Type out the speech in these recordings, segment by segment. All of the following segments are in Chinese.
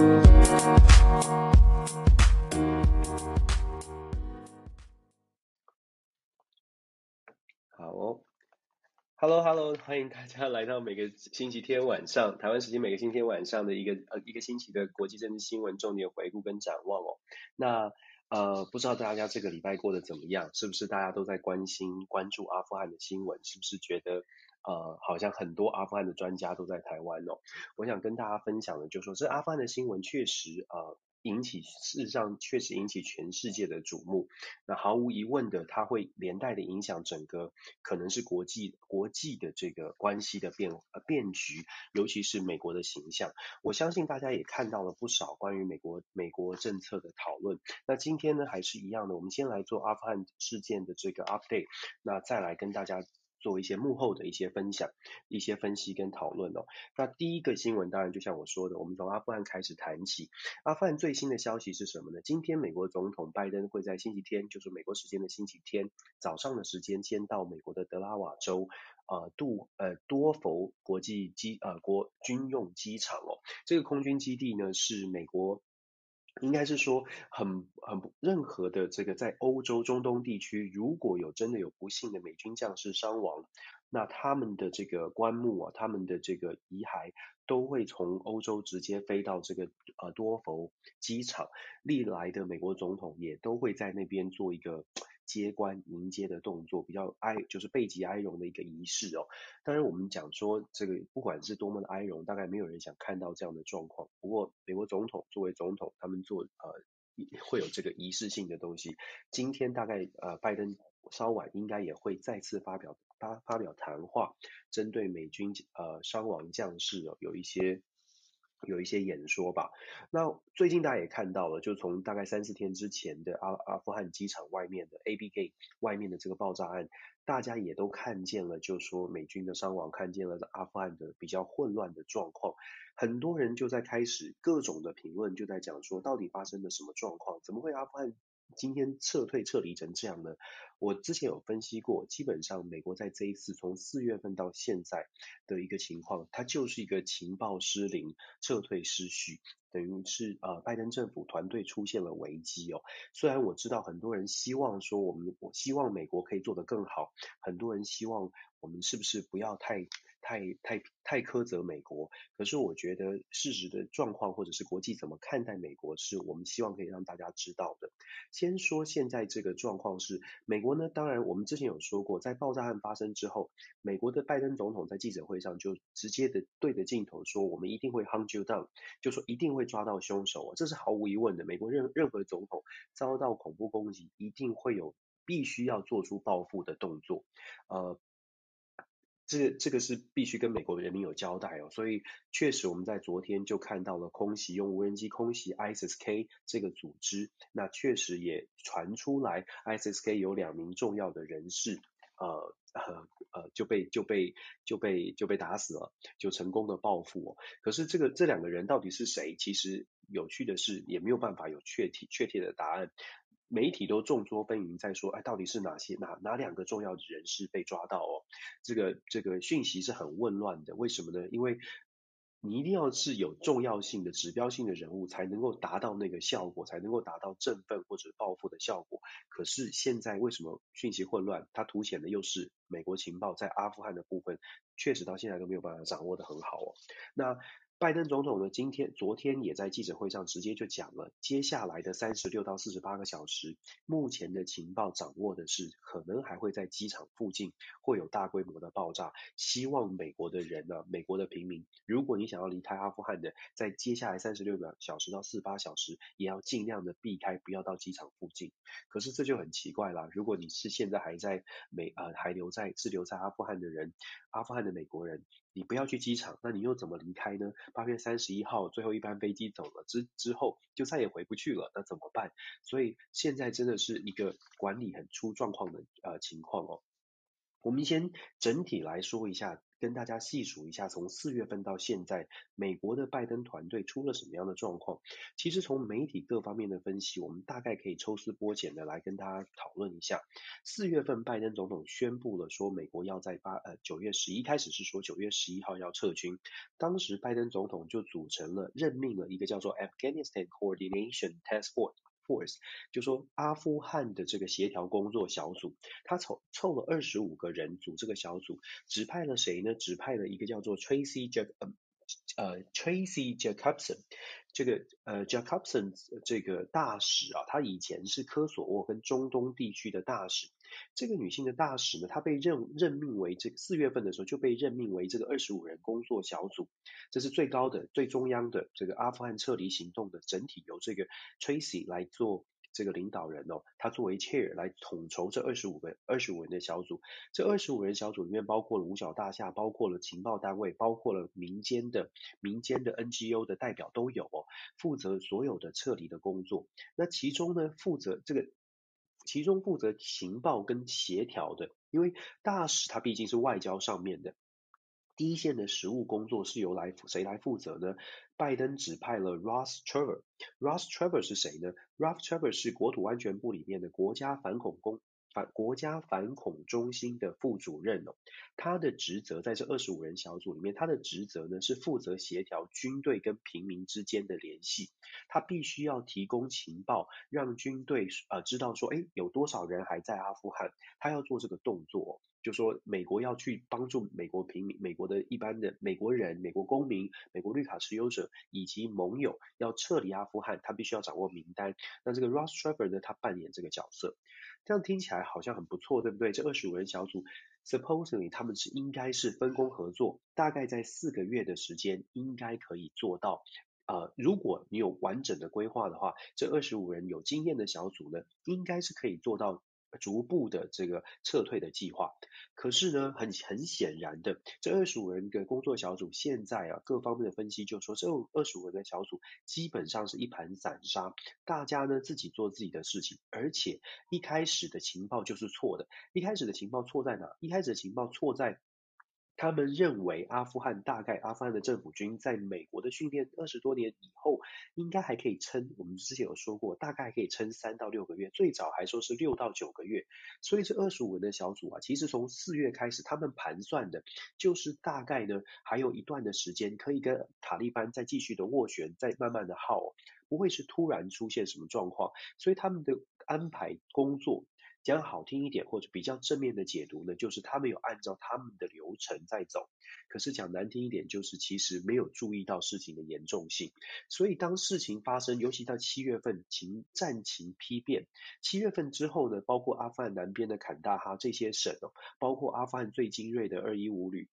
好哦，Hello Hello，欢迎大家来到每个星期天晚上，台湾时间每个星期天晚上的一个呃一个星期的国际政治新闻重点回顾跟展望哦。那呃不知道大家这个礼拜过得怎么样？是不是大家都在关心关注阿富汗的新闻？是不是觉得？呃，好像很多阿富汗的专家都在台湾哦。我想跟大家分享的，就是说这阿富汗的新闻确实呃引起，事实上确实引起全世界的瞩目。那毫无疑问的，它会连带的影响整个可能是国际国际的这个关系的变呃变局，尤其是美国的形象。我相信大家也看到了不少关于美国美国政策的讨论。那今天呢，还是一样的，我们先来做阿富汗事件的这个 update，那再来跟大家。做一些幕后的一些分享、一些分析跟讨论哦。那第一个新闻当然就像我说的，我们从阿富汗开始谈起。阿富汗最新的消息是什么呢？今天美国总统拜登会在星期天，就是美国时间的星期天早上的时间，先到美国的德拉瓦州呃杜呃多佛国际机呃国军用机场哦。这个空军基地呢是美国。应该是说很很不任何的这个在欧洲中东地区，如果有真的有不幸的美军将士伤亡，那他们的这个棺木啊，他们的这个遗骸都会从欧洲直接飞到这个呃多佛机场，历来的美国总统也都会在那边做一个。接官迎接的动作比较哀，就是备极哀荣的一个仪式哦。当然，我们讲说这个不管是多么的哀荣，大概没有人想看到这样的状况。不过，美国总统作为总统，他们做呃会有这个仪式性的东西。今天大概呃拜登稍晚应该也会再次发表发发表谈话，针对美军呃伤亡将士哦有一些。有一些演说吧。那最近大家也看到了，就从大概三四天之前的阿阿富汗机场外面的 AB Gate 外面的这个爆炸案，大家也都看见了，就说美军的伤亡，看见了阿富汗的比较混乱的状况。很多人就在开始各种的评论，就在讲说，到底发生了什么状况？怎么会阿富汗今天撤退撤离成这样呢？我之前有分析过，基本上美国在这一次从四月份到现在的一个情况，它就是一个情报失灵、撤退失序，等于是呃拜登政府团队出现了危机哦。虽然我知道很多人希望说我们，我希望美国可以做得更好，很多人希望我们是不是不要太。太太太苛责美国，可是我觉得事实的状况或者是国际怎么看待美国，是我们希望可以让大家知道的。先说现在这个状况是，美国呢，当然我们之前有说过，在爆炸案发生之后，美国的拜登总统在记者会上就直接的对着镜头说，我们一定会 hunt you down，就说一定会抓到凶手，这是毫无疑问的。美国任任何总统遭到恐怖攻击，一定会有必须要做出报复的动作，呃。这这个是必须跟美国人民有交代哦，所以确实我们在昨天就看到了空袭用无人机空袭 ISIS-K 这个组织，那确实也传出来 ISIS-K 有两名重要的人士，呃呃呃就被就被就被就被打死了，就成功的报复哦。可是这个这两个人到底是谁？其实有趣的是也没有办法有确体确切的答案。媒体都众说纷纭，在说，哎，到底是哪些哪哪两个重要的人士被抓到哦？这个这个讯息是很混乱的，为什么呢？因为你一定要是有重要性的、指标性的人物，才能够达到那个效果，才能够达到振奋或者报复的效果。可是现在为什么讯息混乱？它凸显的又是美国情报在阿富汗的部分，确实到现在都没有办法掌握得很好哦。那。拜登总统呢，今天、昨天也在记者会上直接就讲了，接下来的三十六到四十八个小时，目前的情报掌握的是，可能还会在机场附近会有大规模的爆炸。希望美国的人呢，美国的平民，如果你想要离开阿富汗的，在接下来三十六个小时到四十八小时，也要尽量的避开，不要到机场附近。可是这就很奇怪啦，如果你是现在还在美呃还留在滞留在阿富汗的人，阿富汗的美国人。你不要去机场，那你又怎么离开呢？八月三十一号最后一班飞机走了之之后，就再也回不去了，那怎么办？所以现在真的是一个管理很出状况的呃情况哦。我们先整体来说一下跟大家细数一下，从四月份到现在，美国的拜登团队出了什么样的状况？其实从媒体各方面的分析，我们大概可以抽丝剥茧的来跟大家讨论一下。四月份，拜登总统宣布了说，美国要在八呃九月十一开始是说九月十一号要撤军，当时拜登总统就组成了任命了一个叫做 Afghanistan Coordination Task Force。Force 就说阿富汗的这个协调工作小组，他凑凑了二十五个人组这个小组，指派了谁呢？指派了一个叫做 Tracy Jack 呃呃 Tracy Jacobson 这个呃 Jacobson 这个大使啊，他以前是科索沃跟中东地区的大使。这个女性的大使呢，她被任任命为这四月份的时候就被任命为这个二十五人工作小组，这是最高的、最中央的这个阿富汗撤离行动的整体由这个 Tracy 来做这个领导人哦，她作为 chair 来统筹这二十五个二十五人的小组。这二十五人小组里面包括了五角大厦，包括了情报单位，包括了民间的民间的 NGO 的代表都有哦，负责所有的撤离的工作。那其中呢，负责这个。其中负责情报跟协调的，因为大使他毕竟是外交上面的，第一线的实务工作是由来谁来负责呢？拜登指派了 Ross Trevor。Ross Trevor 是谁呢？Ross Trevor 是国土安全部里面的国家反恐工。反国家反恐中心的副主任哦，他的职责在这二十五人小组里面，他的职责呢是负责协调军队跟平民之间的联系，他必须要提供情报，让军队呃知道说，诶有多少人还在阿富汗，他要做这个动作，就说美国要去帮助美国平民、美国的一般的美国人、美国公民、美国绿卡持有者以及盟友要撤离阿富汗，他必须要掌握名单。那这个 Ross Trevor 呢，他扮演这个角色。这样听起来好像很不错，对不对？这二十五人小组，supposedly 他们是应该是分工合作，大概在四个月的时间应该可以做到。呃，如果你有完整的规划的话，这二十五人有经验的小组呢，应该是可以做到。逐步的这个撤退的计划，可是呢，很很显然的，这二十五人的工作小组现在啊，各方面的分析就说，这二十五人的小组基本上是一盘散沙，大家呢自己做自己的事情，而且一开始的情报就是错的，一开始的情报错在哪？一开始的情报错在。他们认为阿富汗大概阿富汗的政府军在美国的训练二十多年以后，应该还可以撑。我们之前有说过，大概可以撑三到六个月，最早还说是六到九个月。所以这二十五人的小组啊，其实从四月开始，他们盘算的就是大概呢还有一段的时间可以跟塔利班再继续的斡旋，再慢慢的耗，不会是突然出现什么状况。所以他们的安排工作。讲好听一点，或者比较正面的解读呢，就是他们有按照他们的流程在走。可是讲难听一点，就是其实没有注意到事情的严重性。所以当事情发生，尤其到七月份情战情批变，七月份之后呢，包括阿富汗南边的坎大哈这些省哦，包括阿富汗最精锐的二一五旅。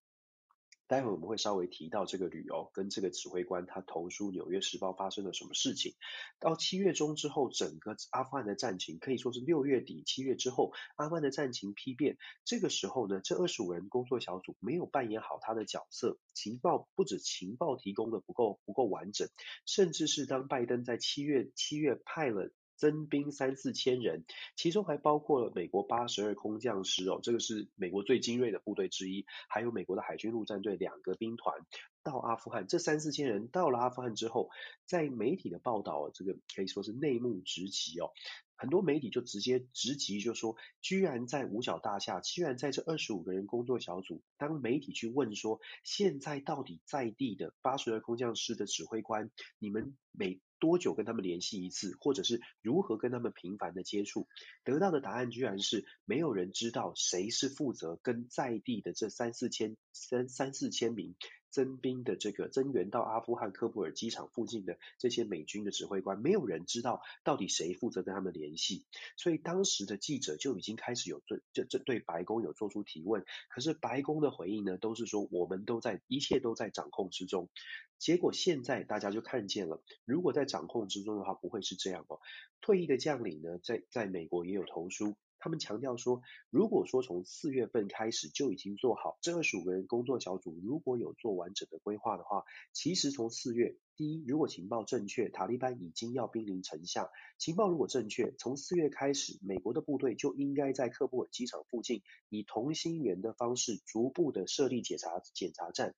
待会我们会稍微提到这个旅游跟这个指挥官他投书《纽约时报》发生了什么事情。到七月中之后，整个阿富汗的战情可以说是六月底七月之后，阿富汗的战情丕变。这个时候呢，这二十五人工作小组没有扮演好他的角色，情报不止情报提供的不够不够完整，甚至是当拜登在七月七月派了。增兵三四千人，其中还包括了美国八十二空降师哦，这个是美国最精锐的部队之一，还有美国的海军陆战队两个兵团到阿富汗。这三四千人到了阿富汗之后，在媒体的报道，这个可以说是内幕直击哦。很多媒体就直接直击，就说居然在五角大厦，居然在这二十五个人工作小组，当媒体去问说，现在到底在地的八十二空降师的指挥官，你们每多久跟他们联系一次，或者是如何跟他们频繁的接触，得到的答案居然是没有人知道谁是负责跟在地的这三四千三三四千名。增兵的这个增援到阿富汗喀布尔机场附近的这些美军的指挥官，没有人知道到底谁负责跟他们联系，所以当时的记者就已经开始有对这这对白宫有做出提问，可是白宫的回应呢，都是说我们都在一切都在掌控之中。结果现在大家就看见了，如果在掌控之中的话，不会是这样哦。退役的将领呢，在在美国也有投书，他们强调说，如果说从四月份开始就已经做好这二十五个人工作小组，如果有做完整的规划的话，其实从四月，第一，如果情报正确，塔利班已经要兵临城下；情报如果正确，从四月开始，美国的部队就应该在喀布尔机场附近，以同心圆的方式，逐步的设立检查检查站。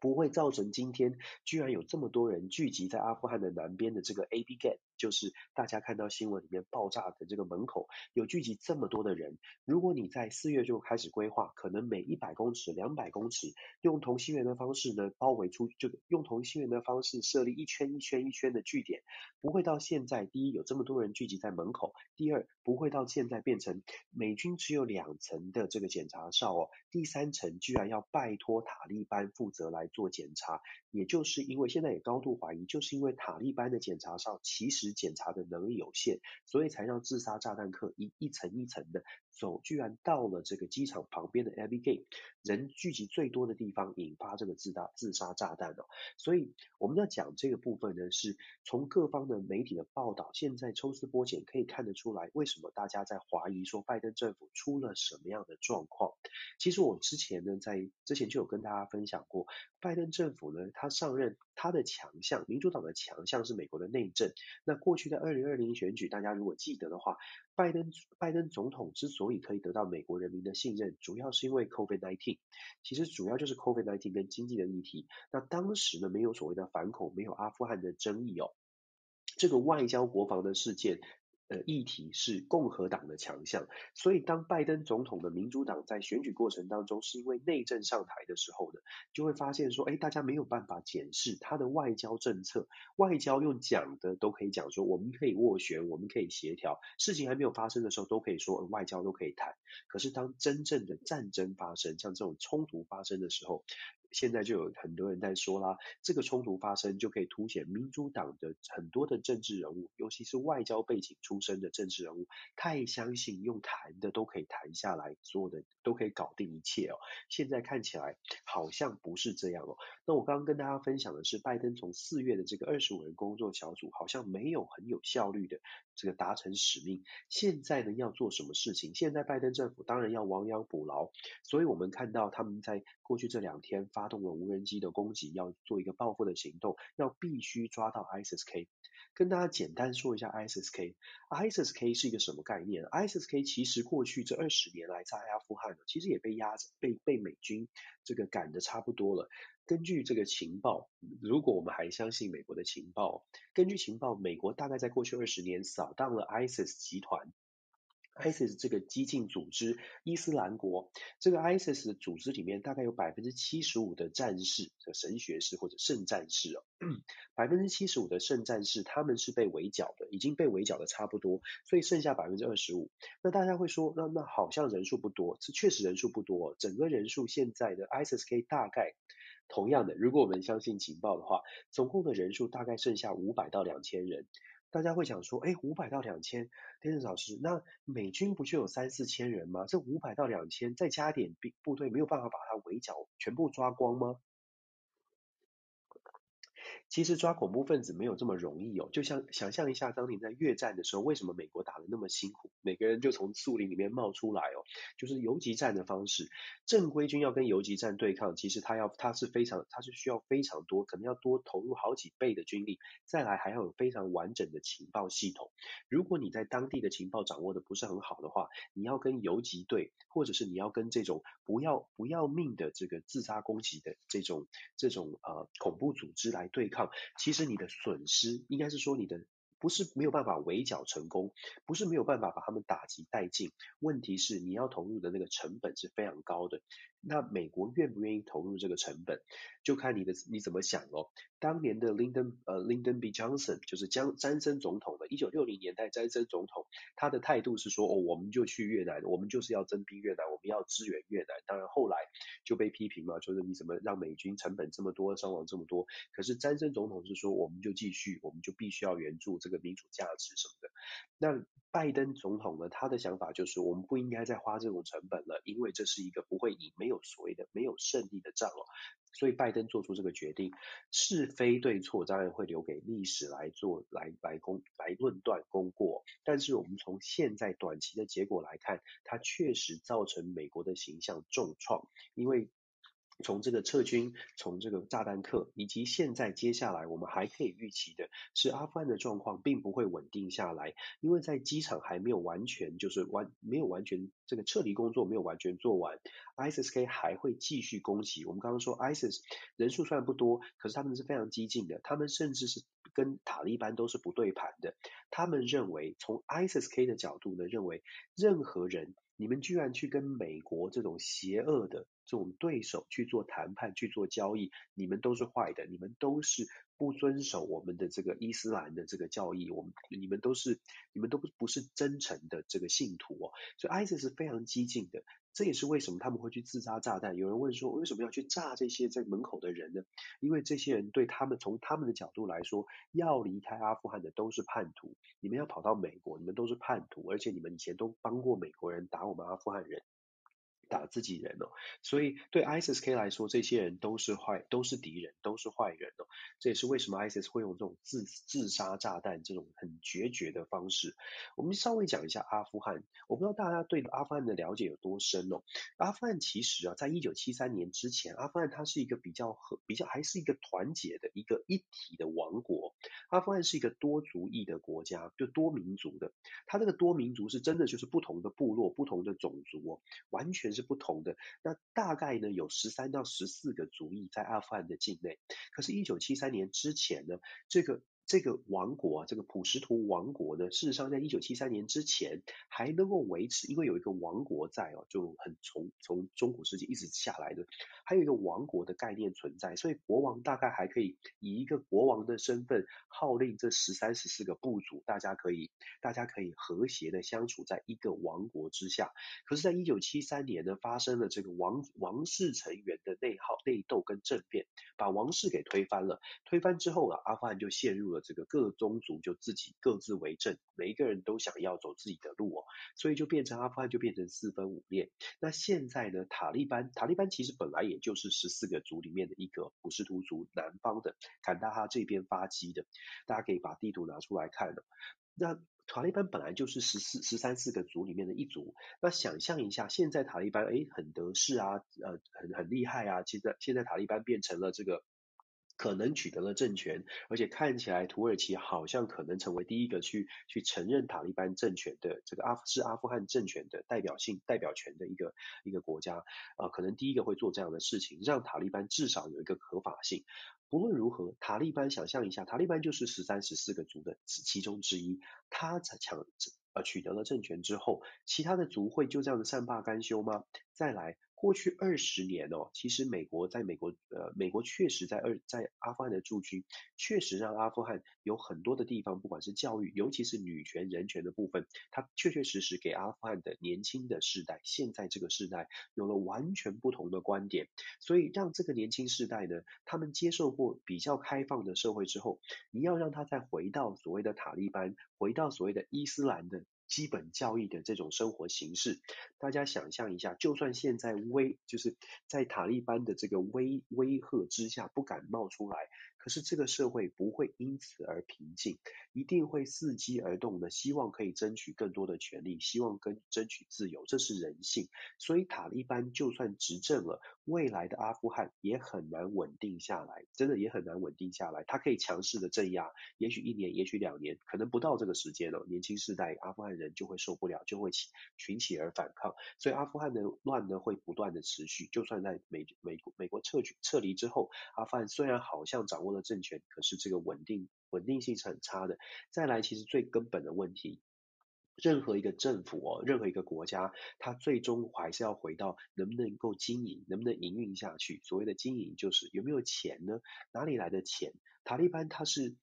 不会造成今天居然有这么多人聚集在阿富汗的南边的这个 AB Gate，就是大家看到新闻里面爆炸的这个门口，有聚集这么多的人。如果你在四月就开始规划，可能每一百公尺、两百公尺，用同心圆的方式呢包围出，就用同心圆的方式设立一圈一圈一圈的据点，不会到现在第一有这么多人聚集在门口，第二不会到现在变成美军只有两层的这个检查哨哦，第三层居然要拜托塔利班负责来。做检查，也就是因为现在也高度怀疑，就是因为塔利班的检查哨其实检查的能力有限，所以才让自杀炸弹客一一层一层的走，居然到了这个机场旁边的 Abbey Gate 人聚集最多的地方，引发这个自大自杀炸弹哦。所以我们要讲这个部分呢，是从各方的媒体的报道，现在抽丝剥茧可以看得出来，为什么大家在怀疑说拜登政府出了什么样的状况？其实我之前呢，在之前就有跟大家分享过。拜登政府呢，他上任，他的强项，民主党的强项是美国的内政。那过去的二零二零选举，大家如果记得的话，拜登拜登总统之所以可以得到美国人民的信任，主要是因为 COVID-19。其实主要就是 COVID-19 跟经济的议题。那当时呢，没有所谓的反恐，没有阿富汗的争议哦，这个外交国防的事件。的议题是共和党的强项，所以当拜登总统的民主党在选举过程当中是因为内政上台的时候呢，就会发现说，哎，大家没有办法检视他的外交政策，外交用讲的都可以讲说，我们可以斡旋，我们可以协调，事情还没有发生的时候都可以说外交都可以谈，可是当真正的战争发生，像这种冲突发生的时候，现在就有很多人在说啦，这个冲突发生就可以凸显民主党的很多的政治人物，尤其是外交背景出身的政治人物，太相信用谈的都可以谈下来，所有的都可以搞定一切哦。现在看起来好像不是这样哦。那我刚刚跟大家分享的是，拜登从四月的这个二十五人工作小组，好像没有很有效率的这个达成使命。现在呢，要做什么事情？现在拜登政府当然要亡羊补牢，所以我们看到他们在过去这两天发。动了无人机的攻击，要做一个报复的行动，要必须抓到 ISIS-K。跟大家简单说一下 ISIS-K。ISIS-K 是一个什么概念？ISIS-K 其实过去这二十年来在阿富汗，其实也被压着，被被美军这个赶得差不多了。根据这个情报，如果我们还相信美国的情报，根据情报，美国大概在过去二十年扫荡了 ISIS 集团。ISIS 这个激进组织，伊斯兰国这个 ISIS 的组织里面，大概有百分之七十五的战士，神学士或者圣战士哦，百分之七十五的圣战士，他们是被围剿的，已经被围剿的差不多，所以剩下百分之二十五。那大家会说，那那好像人数不多，这确实人数不多，整个人数现在的 ISIS 可以大概同样的，如果我们相信情报的话，总共的人数大概剩下五百到两千人。大家会想说，哎，五百到两千，天使老师，那美军不就有三四千人吗？这五百到两千，再加点兵部队，没有办法把它围剿，全部抓光吗？其实抓恐怖分子没有这么容易哦，就像想象一下，当年在越战的时候，为什么美国打得那么辛苦？每个人就从树林里面冒出来哦，就是游击战的方式。正规军要跟游击战对抗，其实他要他是非常他是需要非常多，可能要多投入好几倍的军力，再来还要有非常完整的情报系统。如果你在当地的情报掌握的不是很好的话，你要跟游击队，或者是你要跟这种不要不要命的这个自杀攻击的这种这种呃恐怖组织来对抗。其实你的损失应该是说你的不是没有办法围剿成功，不是没有办法把他们打击殆尽，问题是你要投入的那个成本是非常高的。那美国愿不愿意投入这个成本，就看你的你怎么想哦。当年的 Lyndon 呃 Lyndon B Johnson 就是江詹森总统的，一九六零年代詹森总统，他的态度是说哦，我们就去越南，我们就是要征兵越南，我们要支援越南。当然后来就被批评嘛，就是你怎么让美军成本这么多，伤亡这么多？可是詹森总统是说，我们就继续，我们就必须要援助这个民主价值什么的。那拜登总统呢，他的想法就是我们不应该再花这种成本了，因为这是一个不会赢，没有所谓的没有胜利的仗哦。所以拜登做出这个决定，是非对错当然会留给历史来做来来公来论断功过。但是我们从现在短期的结果来看，它确实造成美国的形象重创，因为。从这个撤军，从这个炸弹客，以及现在接下来我们还可以预期的是，阿富汗的状况并不会稳定下来，因为在机场还没有完全就是完没有完全这个撤离工作没有完全做完，ISIS-K 还会继续攻击。我们刚刚说 ISIS 人数虽然不多，可是他们是非常激进的，他们甚至是跟塔利班都是不对盘的。他们认为从 ISIS-K 的角度呢，认为任何人。你们居然去跟美国这种邪恶的这种对手去做谈判、去做交易，你们都是坏的，你们都是不遵守我们的这个伊斯兰的这个教义，我们你们都是你们都不不是真诚的这个信徒哦，所以 ISIS 是非常激进的。这也是为什么他们会去自杀炸弹。有人问说，为什么要去炸这些在门口的人呢？因为这些人对他们从他们的角度来说，要离开阿富汗的都是叛徒。你们要跑到美国，你们都是叛徒，而且你们以前都帮过美国人打我们阿富汗人。打自己人哦，所以对 ISIS-K 来说，这些人都是坏，都是敌人，都是坏人哦。这也是为什么 ISIS 会用这种自自杀炸弹这种很决绝的方式。我们稍微讲一下阿富汗，我不知道大家对阿富汗的了解有多深哦。阿富汗其实啊，在一九七三年之前，阿富汗它是一个比较和比较还是一个团结的一个一体的王国。阿富汗是一个多族裔的国家，就多民族的。它这个多民族是真的就是不同的部落、不同的种族哦，完全是。不同的，那大概呢，有十三到十四个族裔在阿富汗的境内，可是，一九七三年之前呢，这个。这个王国啊，这个普什图王国呢，事实上在一九七三年之前还能够维持，因为有一个王国在哦，就很从从中古世纪一直下来的，还有一个王国的概念存在，所以国王大概还可以以一个国王的身份号令这十三十四个部族，大家可以大家可以和谐的相处在一个王国之下。可是，在一九七三年呢，发生了这个王王室成员的内耗、内斗跟政变，把王室给推翻了。推翻之后啊，阿富汗就陷入了。这个各宗族就自己各自为政，每一个人都想要走自己的路哦，所以就变成阿富汗就变成四分五裂。那现在呢，塔利班，塔利班其实本来也就是十四个族里面的一个普什图族南方的坎大哈这边发迹的，大家可以把地图拿出来看了。那塔利班本来就是十四十三四个族里面的一族，那想象一下，现在塔利班哎很得势啊，呃很很厉害啊，其实现在塔利班变成了这个。可能取得了政权，而且看起来土耳其好像可能成为第一个去去承认塔利班政权的这个阿是阿富汗政权的代表性代表权的一个一个国家啊、呃，可能第一个会做这样的事情，让塔利班至少有一个合法性。不论如何，塔利班想象一下，塔利班就是十三十四个族的其中之一，他才抢呃取得了政权之后，其他的族会就这样的善罢甘休吗？再来。过去二十年哦，其实美国在美国呃，美国确实在二在阿富汗的驻军，确实让阿富汗有很多的地方，不管是教育，尤其是女权人权的部分，它确确实实给阿富汗的年轻的世代，现在这个世代有了完全不同的观点，所以让这个年轻世代呢，他们接受过比较开放的社会之后，你要让他再回到所谓的塔利班，回到所谓的伊斯兰的。基本教育的这种生活形式，大家想象一下，就算现在威就是在塔利班的这个威威吓之下不敢冒出来，可是这个社会不会因此而平静，一定会伺机而动的，希望可以争取更多的权利，希望跟争取自由，这是人性。所以塔利班就算执政了，未来的阿富汗也很难稳定下来，真的也很难稳定下来。他可以强势的镇压，也许一年，也许两年，可能不到这个时间了。年轻世代阿富汗人。人就会受不了，就会起群起而反抗，所以阿富汗的乱呢会不断的持续。就算在美美国美国撤去撤离之后，阿富汗虽然好像掌握了政权，可是这个稳定稳定性是很差的。再来，其实最根本的问题，任何一个政府哦，任何一个国家，它最终还是要回到能不能够经营，能不能营运下去。所谓的经营，就是有没有钱呢？哪里来的钱？塔利班他是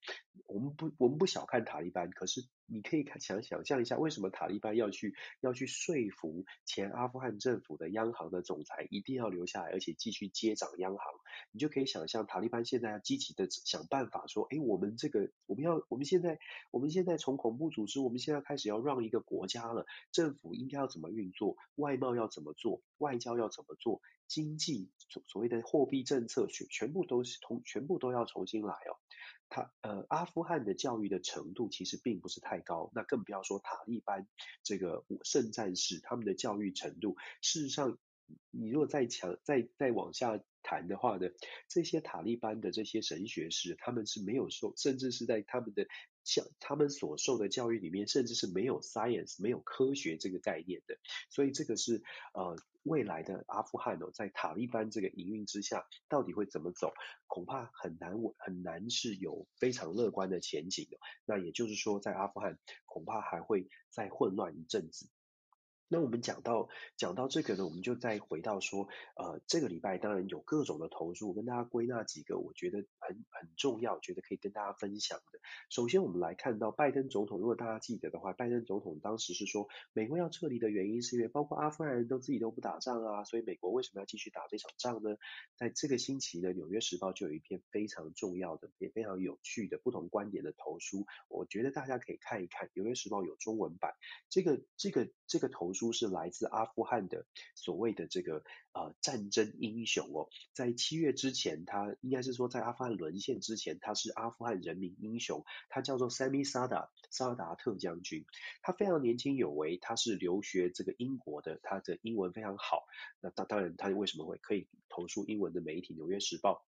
我们不我们不小看塔利班，可是。你可以看想想象一下，为什么塔利班要去要去说服前阿富汗政府的央行的总裁一定要留下来，而且继续接掌央行？你就可以想象塔利班现在要积极的想办法说，哎，我们这个我们要我们现在我们现在从恐怖组织，我们现在开始要让一个国家了，政府应该要怎么运作，外贸要怎么做，外交要怎么做？经济所所谓的货币政策全全部都是同全部都要重新来哦。他呃，阿富汗的教育的程度其实并不是太高，那更不要说塔利班这个圣战士他们的教育程度。事实上，你如果再强再再往下谈的话呢，这些塔利班的这些神学士，他们是没有受，甚至是在他们的像他们所受的教育里面，甚至是没有 science 没有科学这个概念的。所以这个是呃。未来的阿富汗哦，在塔利班这个营运之下，到底会怎么走？恐怕很难，很难是有非常乐观的前景的。那也就是说，在阿富汗恐怕还会再混乱一阵子。那我们讲到讲到这个呢，我们就再回到说，呃，这个礼拜当然有各种的投诉，跟大家归纳几个我觉得很很重要，觉得可以跟大家分享的。首先，我们来看到拜登总统，如果大家记得的话，拜登总统当时是说，美国要撤离的原因是因为包括阿富汗人都自己都不打仗啊，所以美国为什么要继续打这场仗呢？在这个星期呢，《纽约时报》就有一篇非常重要的也非常有趣的不同观点的投书，我觉得大家可以看一看，《纽约时报》有中文版，这个这个这个投书。是来自阿富汗的所谓的这个呃战争英雄哦，在七月之前，他应该是说在阿富汗沦陷之前，他是阿富汗人民英雄，他叫做 Sami Sadr 萨达特将军，他非常年轻有为，他是留学这个英国的，他的英文非常好。那当当然，他为什么会可以投书英文的媒体《纽约时报》？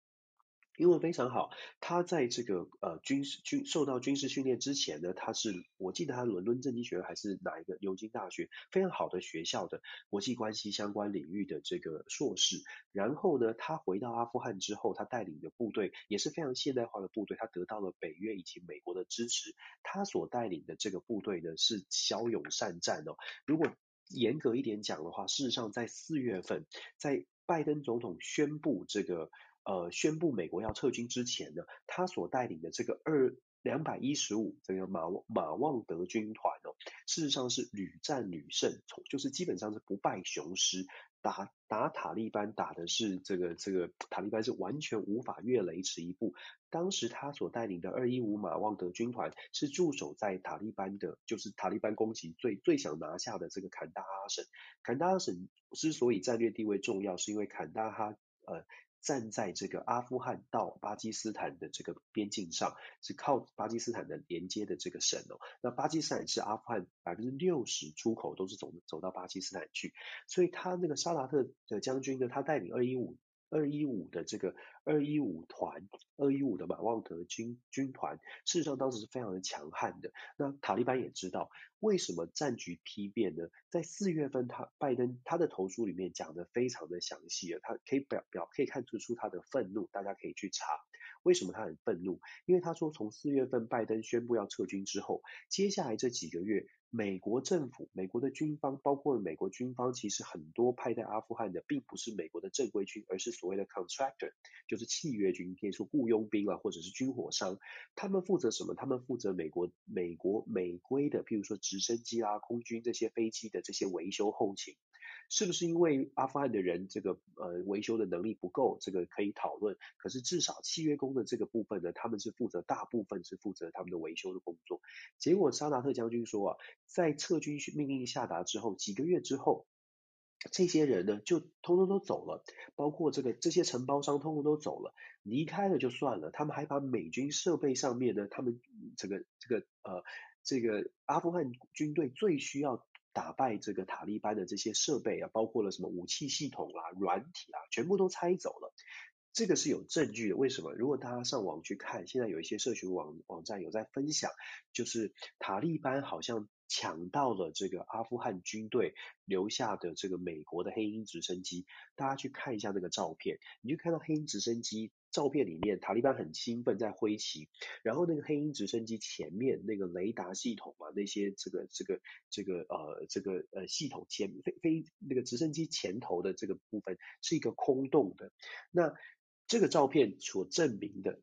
英文非常好，他在这个呃军事军受到军事训练之前呢，他是我记得他伦敦政经学院还是哪一个牛津大学非常好的学校的国际关系相关领域的这个硕士。然后呢，他回到阿富汗之后，他带领的部队也是非常现代化的部队，他得到了北约以及美国的支持。他所带领的这个部队呢是骁勇善战哦。如果严格一点讲的话，事实上在四月份，在拜登总统宣布这个。呃，宣布美国要撤军之前呢，他所带领的这个二两百一十五这个马马旺德军团哦，事实上是屡战屡胜，从就是基本上是不败雄师，打打塔利班打的是这个这个塔利班是完全无法越雷池一步。当时他所带领的二一五马旺德军团是驻守在塔利班的，就是塔利班攻击最最想拿下的这个坎大哈省。坎大哈省之所以战略地位重要，是因为坎大哈呃。站在这个阿富汗到巴基斯坦的这个边境上，是靠巴基斯坦的连接的这个省哦。那巴基斯坦是阿富汗百分之六十出口都是走走到巴基斯坦去，所以他那个沙达特的将军呢，他带领二一五。二一五的这个二一五团，二一五的马旺德军军团，事实上当时是非常的强悍的。那塔利班也知道为什么战局丕变呢？在四月份他，拜登他的投书里面讲的非常的详细啊，他可以表表可以看出出他的愤怒，大家可以去查为什么他很愤怒，因为他说从四月份拜登宣布要撤军之后，接下来这几个月。美国政府、美国的军方，包括美国军方，其实很多派在阿富汗的，并不是美国的正规军，而是所谓的 contractor，就就是契约军，比如说雇佣兵啊，或者是军火商。他们负责什么？他们负责美国、美国美规的，譬如说直升机啊、空军这些飞机的这些维修后勤。是不是因为阿富汗的人这个呃维修的能力不够？这个可以讨论。可是至少契约工的这个部分呢，他们是负责大部分是负责他们的维修的工作。结果沙达特将军说啊，在撤军命令下达之后，几个月之后，这些人呢就通通都走了，包括这个这些承包商通通都走了，离开了就算了，他们还把美军设备上面呢，他们这个这个呃这个阿富汗军队最需要。打败这个塔利班的这些设备啊，包括了什么武器系统啦、啊、软体啊，全部都拆走了。这个是有证据的。为什么？如果大家上网去看，现在有一些社群网网站有在分享，就是塔利班好像抢到了这个阿富汗军队留下的这个美国的黑鹰直升机。大家去看一下那个照片，你就看到黑鹰直升机。照片里面，塔利班很兴奋在挥旗，然后那个黑鹰直升机前面那个雷达系统嘛，那些这个这个这个呃这个呃系统前飞飞那个直升机前头的这个部分是一个空洞的。那这个照片所证明的，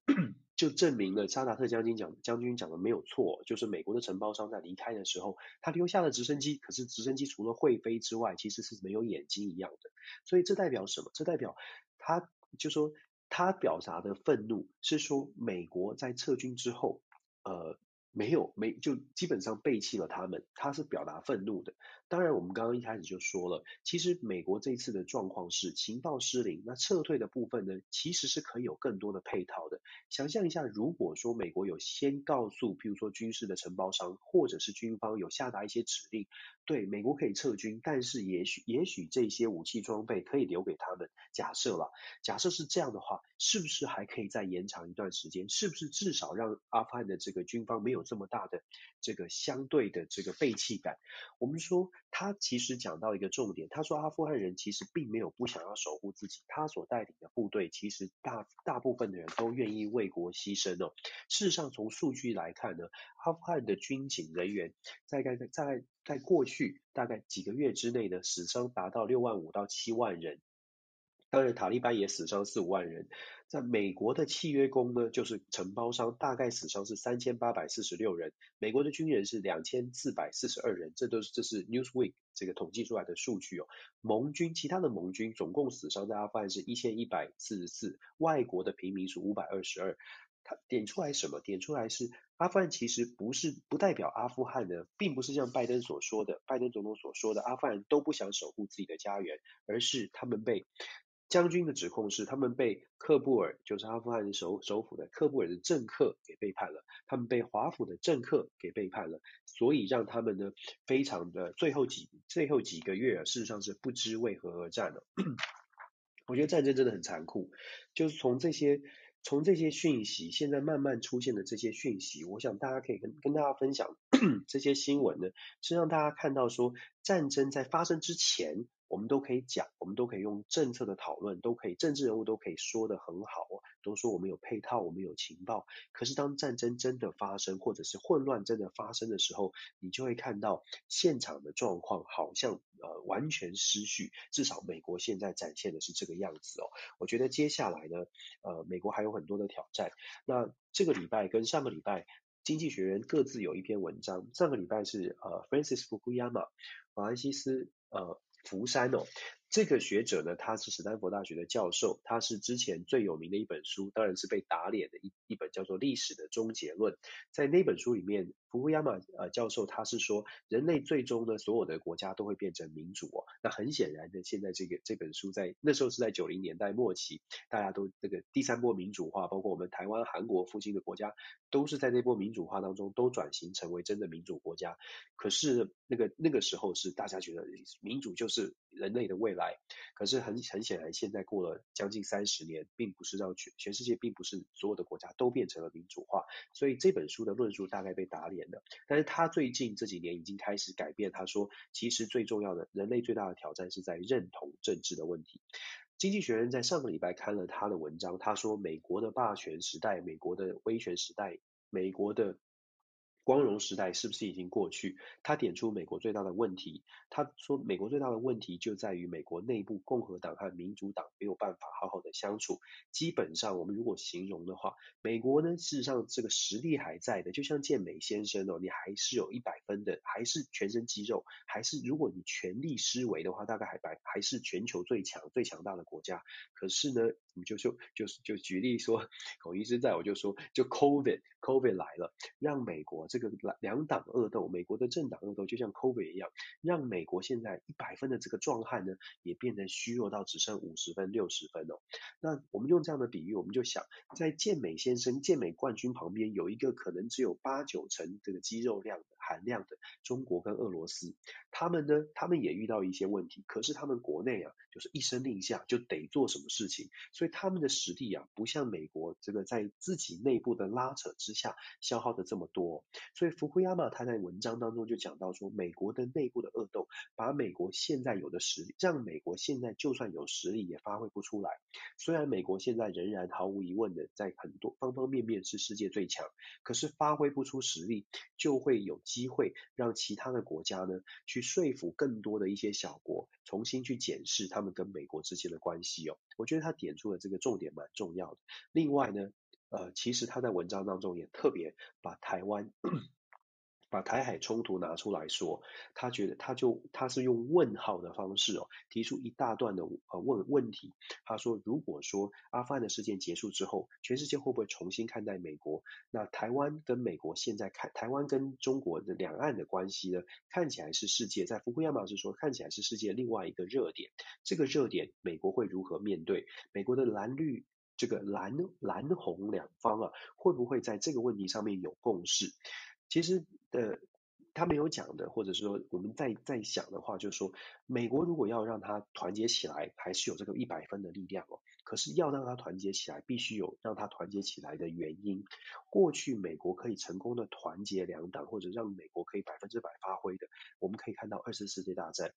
就证明了沙达特将军讲将军讲的没有错，就是美国的承包商在离开的时候，他留下了直升机，可是直升机除了会飞之外，其实是没有眼睛一样的。所以这代表什么？这代表他就说。他表达的愤怒是说，美国在撤军之后，呃，没有没就基本上背弃了他们，他是表达愤怒的。当然，我们刚刚一开始就说了，其实美国这次的状况是情报失灵，那撤退的部分呢，其实是可以有更多的配套的。想象一下，如果说美国有先告诉，譬如说军事的承包商，或者是军方有下达一些指令，对，美国可以撤军，但是也许也许这些武器装备可以留给他们。假设了，假设是这样的话，是不是还可以再延长一段时间？是不是至少让阿富汗的这个军方没有这么大的这个相对的这个背弃感？我们说。他其实讲到一个重点，他说阿富汗人其实并没有不想要守护自己，他所带领的部队其实大大部分的人都愿意为国牺牲哦。事实上，从数据来看呢，阿富汗的军警人员在在在在过去大概几个月之内呢，死伤达到六万五到七万人。当然，塔利班也死伤四五万人。在美国的契约工呢，就是承包商，大概死伤是三千八百四十六人。美国的军人是两千四百四十二人，这都是这是 Newsweek 这个统计出来的数据哦。盟军其他的盟军总共死伤在阿富汗是一千一百四十四，外国的平民是五百二十二。他点出来什么？点出来是阿富汗其实不是不代表阿富汗的，并不是像拜登所说的，拜登总统所说的阿富汗都不想守护自己的家园，而是他们被。将军的指控是，他们被喀布尔，就是阿富汗首首府的喀布尔的政客给背叛了，他们被华府的政客给背叛了，所以让他们呢，非常的最后几最后几个月啊，事实上是不知为何而战了。我觉得战争真的很残酷，就是从这些从这些讯息，现在慢慢出现的这些讯息，我想大家可以跟跟大家分享 这些新闻呢，是让大家看到说，战争在发生之前。我们都可以讲，我们都可以用政策的讨论，都可以政治人物都可以说得很好，都说我们有配套，我们有情报。可是当战争真的发生，或者是混乱真的发生的时候，你就会看到现场的状况好像呃完全失序。至少美国现在展现的是这个样子哦。我觉得接下来呢，呃，美国还有很多的挑战。那这个礼拜跟上个礼拜，经济学人各自有一篇文章。上个礼拜是呃，Francis Fukuyama，法兰西斯呃。福山哦，这个学者呢，他是史丹佛大学的教授，他是之前最有名的一本书，当然是被打脸的一一本叫做《历史的终结论》。在那本书里面，福布亚马呃教授他是说，人类最终呢，所有的国家都会变成民主哦。那很显然的，现在这个这本书在那时候是在九零年代末期，大家都这个第三波民主化，包括我们台湾、韩国附近的国家，都是在那波民主化当中都转型成为真的民主国家。可是那个那个时候是大家觉得民主就。是人类的未来，可是很很显然，现在过了将近三十年，并不是让全全世界，并不是所有的国家都变成了民主化，所以这本书的论述大概被打脸了。但是他最近这几年已经开始改变，他说，其实最重要的，人类最大的挑战是在认同政治的问题。经济学人在上个礼拜看了他的文章，他说，美国的霸权时代，美国的威权时代，美国的。光荣时代是不是已经过去？他点出美国最大的问题，他说美国最大的问题就在于美国内部共和党和民主党没有办法好好的相处。基本上，我们如果形容的话，美国呢，事实上这个实力还在的，就像健美先生哦，你还是有一百分的，还是全身肌肉，还是如果你全力施为的话，大概还还还是全球最强最强大的国家。可是呢，我们就说就是就举例说，孔医师在我就说，就 COVID COVID 来了，让美国。这个两党恶斗，美国的政党恶斗就像 COVID 一样，让美国现在一百分的这个壮汉呢，也变得虚弱到只剩五十分、六十分哦。那我们用这样的比喻，我们就想，在健美先生、健美冠军旁边有一个可能只有八九成这个肌肉量的含量的中国跟俄罗斯，他们呢，他们也遇到一些问题，可是他们国内啊，就是一声令下就得做什么事情，所以他们的实力啊，不像美国这个在自己内部的拉扯之下消耗的这么多。所以福库亚马他在文章当中就讲到说，美国的内部的恶斗，把美国现在有的实力，让美国现在就算有实力也发挥不出来。虽然美国现在仍然毫无疑问的在很多方方面面是世界最强，可是发挥不出实力，就会有机会让其他的国家呢，去说服更多的一些小国，重新去检视他们跟美国之间的关系哦。我觉得他点出了这个重点蛮重要的。另外呢。呃，其实他在文章当中也特别把台湾，把台海冲突拿出来说，他觉得他就他是用问号的方式哦，提出一大段的呃问问题。他说，如果说阿富汗的事件结束之后，全世界会不会重新看待美国？那台湾跟美国现在看台湾跟中国的两岸的关系呢，看起来是世界在福库亚马是说看起来是世界另外一个热点。这个热点美国会如何面对？美国的蓝绿这个蓝蓝红两方啊，会不会在这个问题上面有共识？其实，呃，他没有讲的，或者说我们在在想的话，就是说，美国如果要让他团结起来，还是有这个一百分的力量哦。可是要让他团结起来，必须有让他团结起来的原因。过去美国可以成功的团结两党，或者让美国可以百分之百发挥的，我们可以看到二次世界大战。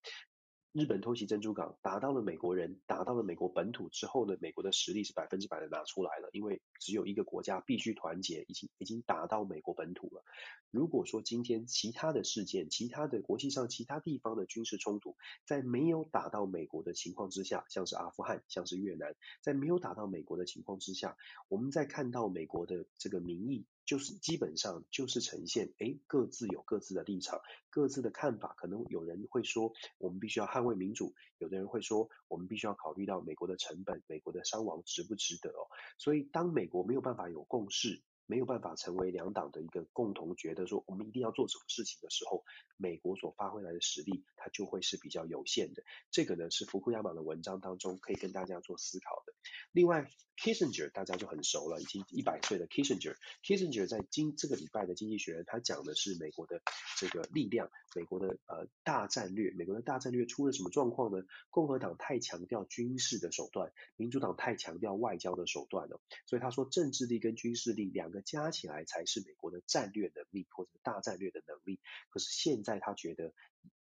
日本偷袭珍珠港，打到了美国人，打到了美国本土之后呢，美国的实力是百分之百的拿出来了，因为只有一个国家必须团结，已经已经打到美国本土了。如果说今天其他的事件，其他的国际上其他地方的军事冲突，在没有打到美国的情况之下，像是阿富汗，像是越南，在没有打到美国的情况之下，我们在看到美国的这个民意。就是基本上就是呈现，诶，各自有各自的立场，各自的看法。可能有人会说，我们必须要捍卫民主；有的人会说，我们必须要考虑到美国的成本、美国的伤亡值不值得哦。所以，当美国没有办法有共识。没有办法成为两党的一个共同觉得说我们一定要做什么事情的时候，美国所发挥来的实力它就会是比较有限的。这个呢是福库亚马的文章当中可以跟大家做思考的。另外，Kissinger 大家就很熟了，已经一百岁的 Kissinger，Kissinger 在今这个礼拜的经济学人他讲的是美国的这个力量，美国的呃大战略，美国的大战略出了什么状况呢？共和党太强调军事的手段，民主党太强调外交的手段了，所以他说政治力跟军事力两个。加起来才是美国的战略能力或者大战略的能力。可是现在他觉得，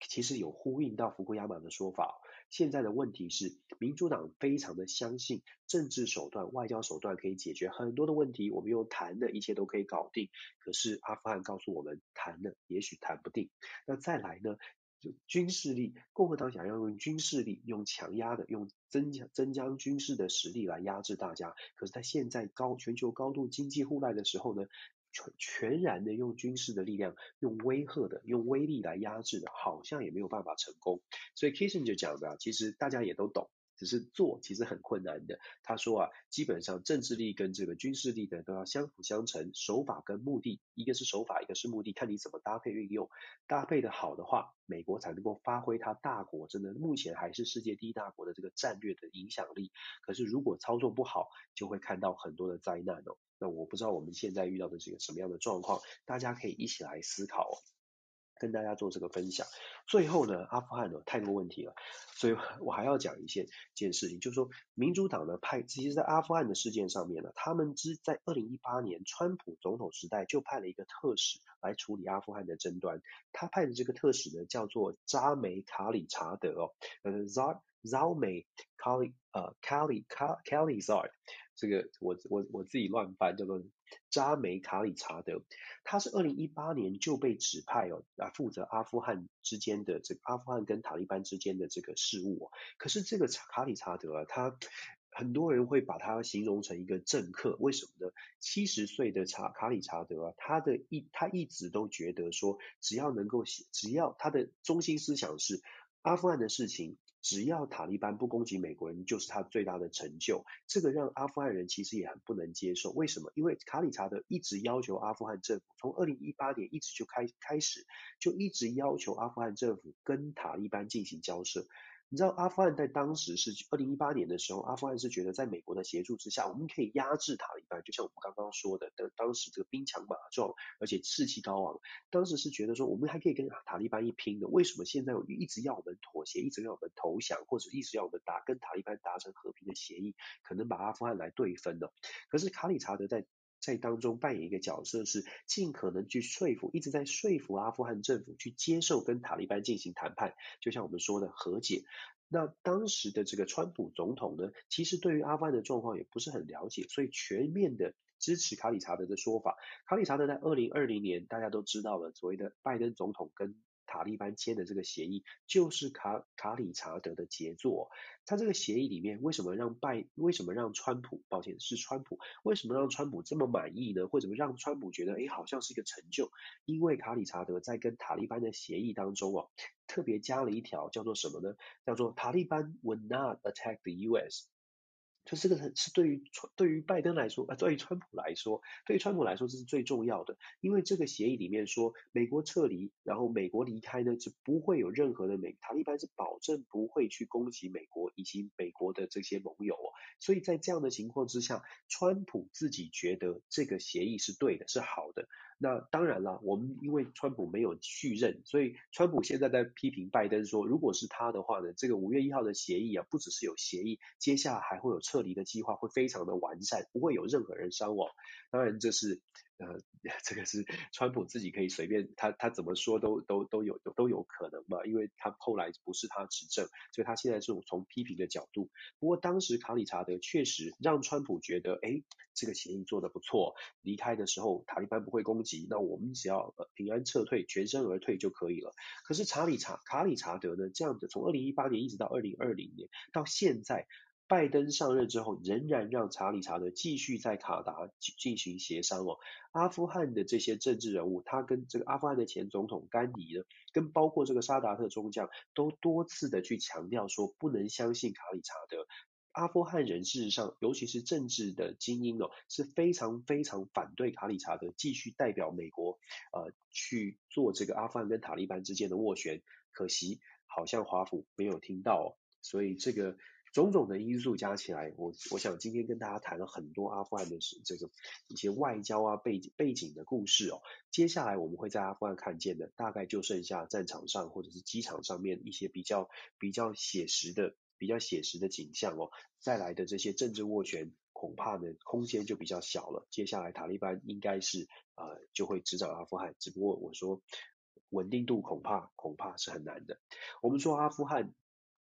其实有呼应到福库亚马的说法。现在的问题是，民主党非常的相信政治手段、外交手段可以解决很多的问题，我们用谈的一切都可以搞定。可是阿富汗告诉我们，谈了也许谈不定。那再来呢？就军事力，共和党想要用军事力，用强压的，用增强增加军事的实力来压制大家。可是，在现在高全球高度经济互赖的时候呢，全全然的用军事的力量，用威吓的，用威力来压制的，好像也没有办法成功。所以 Kissinger 讲的，其实大家也都懂。只是做其实很困难的。他说啊，基本上政治力跟这个军事力的都要相辅相成，手法跟目的，一个是手法，一个是目的，看你怎么搭配运用。搭配的好的话，美国才能够发挥它大国，真的目前还是世界第一大国的这个战略的影响力。可是如果操作不好，就会看到很多的灾难哦。那我不知道我们现在遇到的这个什么样的状况，大家可以一起来思考哦。跟大家做这个分享。最后呢，阿富汗呢太多问题了，所以我还要讲一件件事情，就是说民主党呢派，其实在阿富汗的事件上面呢，他们之在二零一八年川普总统时代就派了一个特使来处理阿富汗的争端。他派的这个特使呢叫做扎梅卡里查德哦，呃，Zar Zalmay Khalil 呃 Khalil Khalilzad 这个我我我自己乱翻叫做。扎梅卡里查德，他是二零一八年就被指派哦，来负责阿富汗之间的这个阿富汗跟塔利班之间的这个事务。可是这个卡里查德啊，他很多人会把他形容成一个政客，为什么呢？七十岁的查卡里查德啊，他的一他一直都觉得说，只要能够，只要他的中心思想是阿富汗的事情。只要塔利班不攻击美国人，就是他最大的成就。这个让阿富汗人其实也很不能接受。为什么？因为卡里查德一直要求阿富汗政府，从二零一八年一直就开开始，就一直要求阿富汗政府跟塔利班进行交涉。你知道阿富汗在当时是二零一八年的时候，阿富汗是觉得在美国的协助之下，我们可以压制塔利班，就像我们刚刚说的，的当时这个兵强马壮，而且士气高昂。当时是觉得说我们还可以跟塔利班一拼的。为什么现在一直要我们妥协，一直要我们投降，或者一直要我们打跟塔利班达成和平的协议，可能把阿富汗来对分呢？可是卡里查德在。在当中扮演一个角色是尽可能去说服，一直在说服阿富汗政府去接受跟塔利班进行谈判，就像我们说的和解。那当时的这个川普总统呢，其实对于阿富汗的状况也不是很了解，所以全面的支持卡里查德的说法。卡里查德在二零二零年大家都知道了，所谓的拜登总统跟塔利班签的这个协议，就是卡卡里查德的杰作。他这个协议里面，为什么让拜，为什么让川普，抱歉是川普，为什么让川普这么满意呢？为什么让川普觉得，哎，好像是一个成就？因为卡里查德在跟塔利班的协议当中啊，特别加了一条叫做什么呢？叫做塔利班 would not attack the U.S. 就这个是对于川对于拜登来说，呃，对于川普来说，对于川普来说这是最重要的，因为这个协议里面说，美国撤离，然后美国离开呢，就不会有任何的美塔利班是保证不会去攻击美国以及美国的这些盟友哦，所以在这样的情况之下，川普自己觉得这个协议是对的，是好的。那当然了，我们因为川普没有续任，所以川普现在在批评拜登说，如果是他的话呢，这个五月一号的协议啊，不只是有协议，接下来还会有撤离的计划，会非常的完善，不会有任何人伤亡。当然这是。呃，这个是川普自己可以随便他他怎么说都都都有都有可能嘛，因为他后来不是他执政，所以他现在是从批评的角度。不过当时卡里查德确实让川普觉得，哎，这个协议做得不错，离开的时候塔利班不会攻击，那我们只要平安撤退，全身而退就可以了。可是查理查卡里查德呢，这样子从二零一八年一直到二零二零年到现在。拜登上任之后，仍然让查理查德继续在卡达进行协商哦。阿富汗的这些政治人物，他跟这个阿富汗的前总统甘尼呢，跟包括这个沙达特中将，都多次的去强调说，不能相信卡理查德。阿富汗人事实上，尤其是政治的精英哦，是非常非常反对卡理查德继续代表美国呃去做这个阿富汗跟塔利班之间的斡旋。可惜，好像华府没有听到，所以这个。种种的因素加起来，我我想今天跟大家谈了很多阿富汗的这个一些外交啊背景背景的故事哦。接下来我们会在阿富汗看见的，大概就剩下战场上或者是机场上面一些比较比较写实的比较写实的景象哦。再来的这些政治斡旋，恐怕呢空间就比较小了。接下来塔利班应该是呃就会执掌阿富汗，只不过我说稳定度恐怕恐怕是很难的。我们说阿富汗。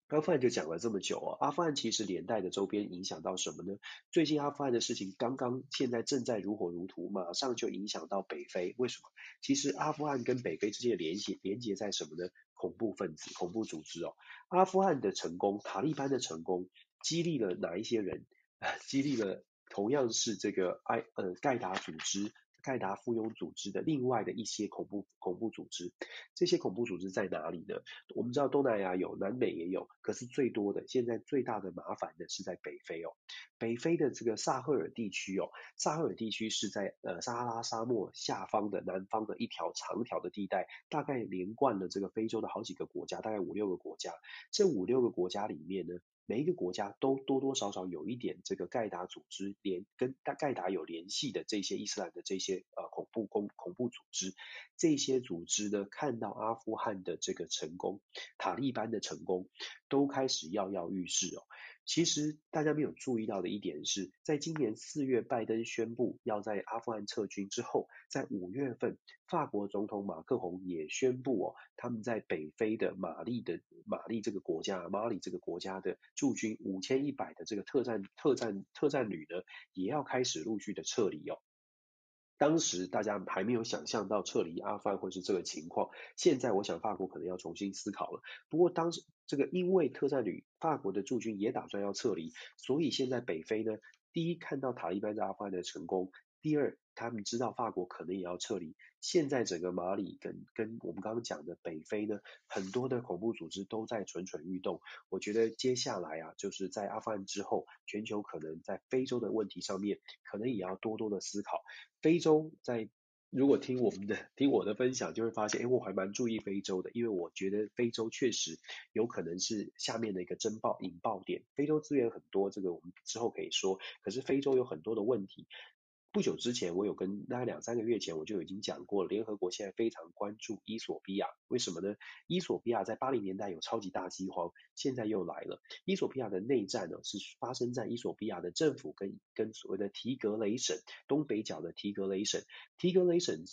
阿富汗就讲了这么久啊，阿富汗其实连带的周边影响到什么呢？最近阿富汗的事情刚刚现在正在如火如荼，马上就影响到北非。为什么？其实阿富汗跟北非之间的联系连接在什么呢？恐怖分子、恐怖组织哦。阿富汗的成功，塔利班的成功，激励了哪一些人？激励了同样是这个埃呃盖达组织。盖达附庸组织的另外的一些恐怖恐怖组织，这些恐怖组织在哪里呢？我们知道东南亚有，南美也有，可是最多的，现在最大的麻烦的是在北非哦。北非的这个萨赫尔地区哦，萨赫尔地区是在呃撒哈拉沙漠下方的南方的一条长条的地带，大概连贯了这个非洲的好几个国家，大概五六个国家。这五六个国家里面呢，每一个国家都多多少少有一点这个盖达组织联跟盖达有联系的这些伊斯兰的这些呃恐怖公恐怖组织，这些组织呢，看到阿富汗的这个成功，塔利班的成功，都开始跃跃欲试哦。其实大家没有注意到的一点是，在今年四月拜登宣布要在阿富汗撤军之后，在五月份，法国总统马克宏也宣布哦，他们在北非的马利的马利这个国家，马里这个国家的驻军五千一百的这个特战特战特战旅呢，也要开始陆续的撤离哦。当时大家还没有想象到撤离阿富汗会是这个情况，现在我想法国可能要重新思考了。不过当时这个因为特战旅法国的驻军也打算要撤离，所以现在北非呢，第一看到塔利班在阿富汗的成功。第二，他们知道法国可能也要撤离。现在整个马里跟跟我们刚刚讲的北非呢，很多的恐怖组织都在蠢蠢欲动。我觉得接下来啊，就是在阿富汗之后，全球可能在非洲的问题上面，可能也要多多的思考。非洲在如果听我们的听我的分享，就会发现，哎，我还蛮注意非洲的，因为我觉得非洲确实有可能是下面的一个争爆引爆点。非洲资源很多，这个我们之后可以说，可是非洲有很多的问题。不久之前，我有跟大概两三个月前，我就已经讲过了。联合国现在非常关注伊索比亚，为什么呢？伊索比亚在八零年代有超级大饥荒，现在又来了。伊索比亚的内战呢，是发生在伊索比亚的政府跟跟所谓的提格雷省东北角的提格雷省。提格雷省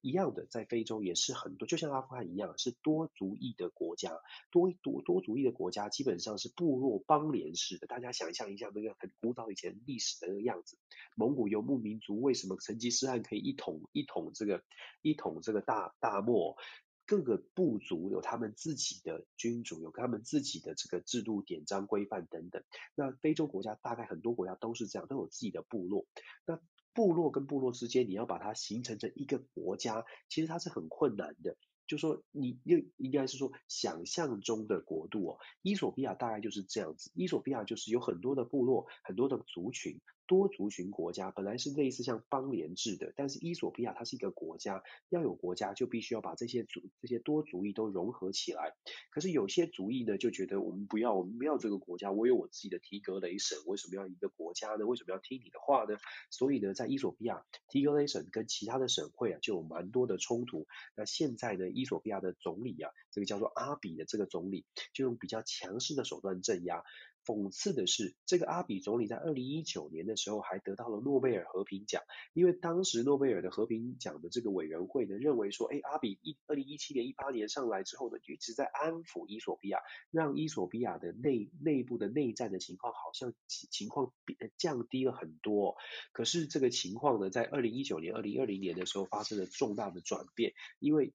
一样的，在非洲也是很多，就像阿富汗一样，是多族裔的国家。多多多族裔的国家基本上是部落邦联式的。大家想象一下那个很古早以前历史的那个样子，蒙古游牧民族。为什么成吉思汗可以一统一统这个一统这个大大漠？各个部族有他们自己的君主，有他们自己的这个制度、典章、规范等等。那非洲国家大概很多国家都是这样，都有自己的部落。那部落跟部落之间，你要把它形成成一个国家，其实它是很困难的。就说你又应该是说想象中的国度哦，伊索比亚大概就是这样子。伊索比亚就是有很多的部落，很多的族群。多族群国家本来是类似像邦联制的，但是伊索比亚它是一个国家，要有国家就必须要把这些族这些多族裔都融合起来。可是有些族裔呢就觉得我们不要，我们不要这个国家，我有我自己的提格雷省，为什么要一个国家呢？为什么要听你的话呢？所以呢，在伊索比亚，提格雷省跟其他的省会啊就有蛮多的冲突。那现在呢，伊索比亚的总理啊，这个叫做阿比的这个总理，就用比较强势的手段镇压。讽刺的是，这个阿比总理在二零一九年的时候还得到了诺贝尔和平奖，因为当时诺贝尔的和平奖的这个委员会呢认为说，哎，阿比一二零一七年、一八年上来之后呢，一直在安抚伊索比亚，让伊索比亚的内内部的内战的情况好像情况降低了很多。可是这个情况呢，在二零一九年、二零二零年的时候发生了重大的转变，因为。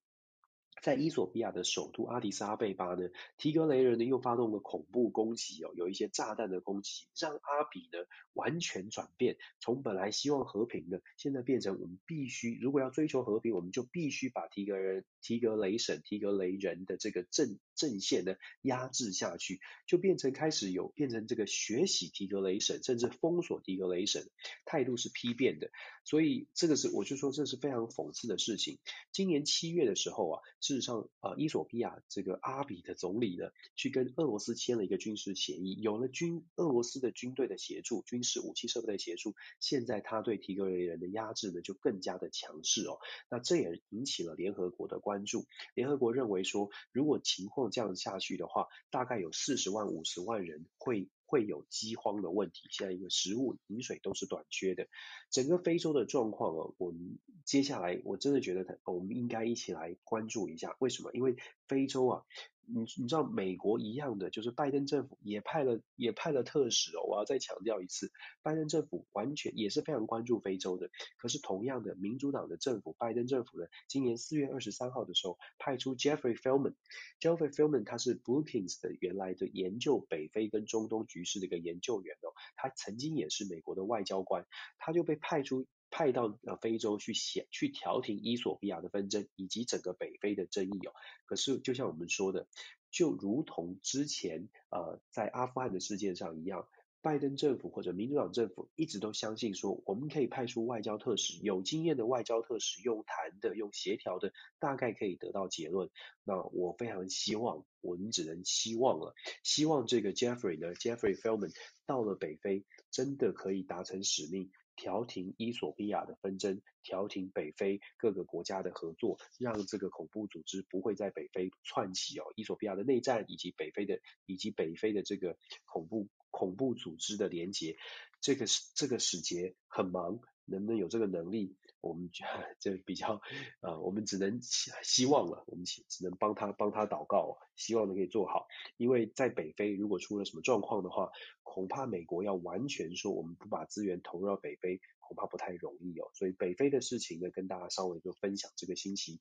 在伊索比亚的首都阿迪斯阿贝巴呢，提格雷人呢又发动了恐怖攻击哦，有一些炸弹的攻击，让阿比呢完全转变，从本来希望和平的，现在变成我们必须如果要追求和平，我们就必须把提格人、提格雷省、提格雷人的这个政阵线呢压制下去，就变成开始有变成这个学习提格雷神，甚至封锁提格雷神，态度是批变的，所以这个是我就说这是非常讽刺的事情。今年七月的时候啊。事实上，啊，伊索比亚这个阿比的总理呢，去跟俄罗斯签了一个军事协议，有了军俄罗斯的军队的协助，军事武器设备的协助，现在他对提格雷人的压制呢就更加的强势哦。那这也引起了联合国的关注。联合国认为说，如果情况这样下去的话，大概有四十万、五十万人会。会有饥荒的问题，现在一个食物、饮水都是短缺的，整个非洲的状况啊，我们接下来我真的觉得，我们应该一起来关注一下，为什么？因为非洲啊。你你知道美国一样的，就是拜登政府也派了也派了特使哦。我要再强调一次，拜登政府完全也是非常关注非洲的。可是同样的，民主党的政府，拜登政府呢，今年四月二十三号的时候，派出 Jeffrey Feltman，Jeffrey Feltman 他是 Brookings 的原来的研究北非跟中东局势的一个研究员哦，他曾经也是美国的外交官，他就被派出。派到呃非洲去写去调停伊索比亚的纷争以及整个北非的争议哦。可是就像我们说的，就如同之前呃在阿富汗的事件上一样，拜登政府或者民主党政府一直都相信说，我们可以派出外交特使，有经验的外交特使，用谈的、用协调的，大概可以得到结论。那我非常希望，我们只能希望了，希望这个 Jeffrey 呢，Jeffrey Feltman 到了北非，真的可以达成使命。调停伊索比亚的纷争，调停北非各个国家的合作，让这个恐怖组织不会在北非串起哦。伊索比亚的内战以及北非的以及北非的这个恐怖恐怖组织的连结，这个这个使节很忙，能不能有这个能力？我们就 比较呃，我们只能希望了，我们只能帮他帮他祷告，希望能可以做好。因为在北非如果出了什么状况的话，恐怕美国要完全说我们不把资源投入到北非，恐怕不太容易哦。所以北非的事情呢，跟大家稍微就分享。这个星期，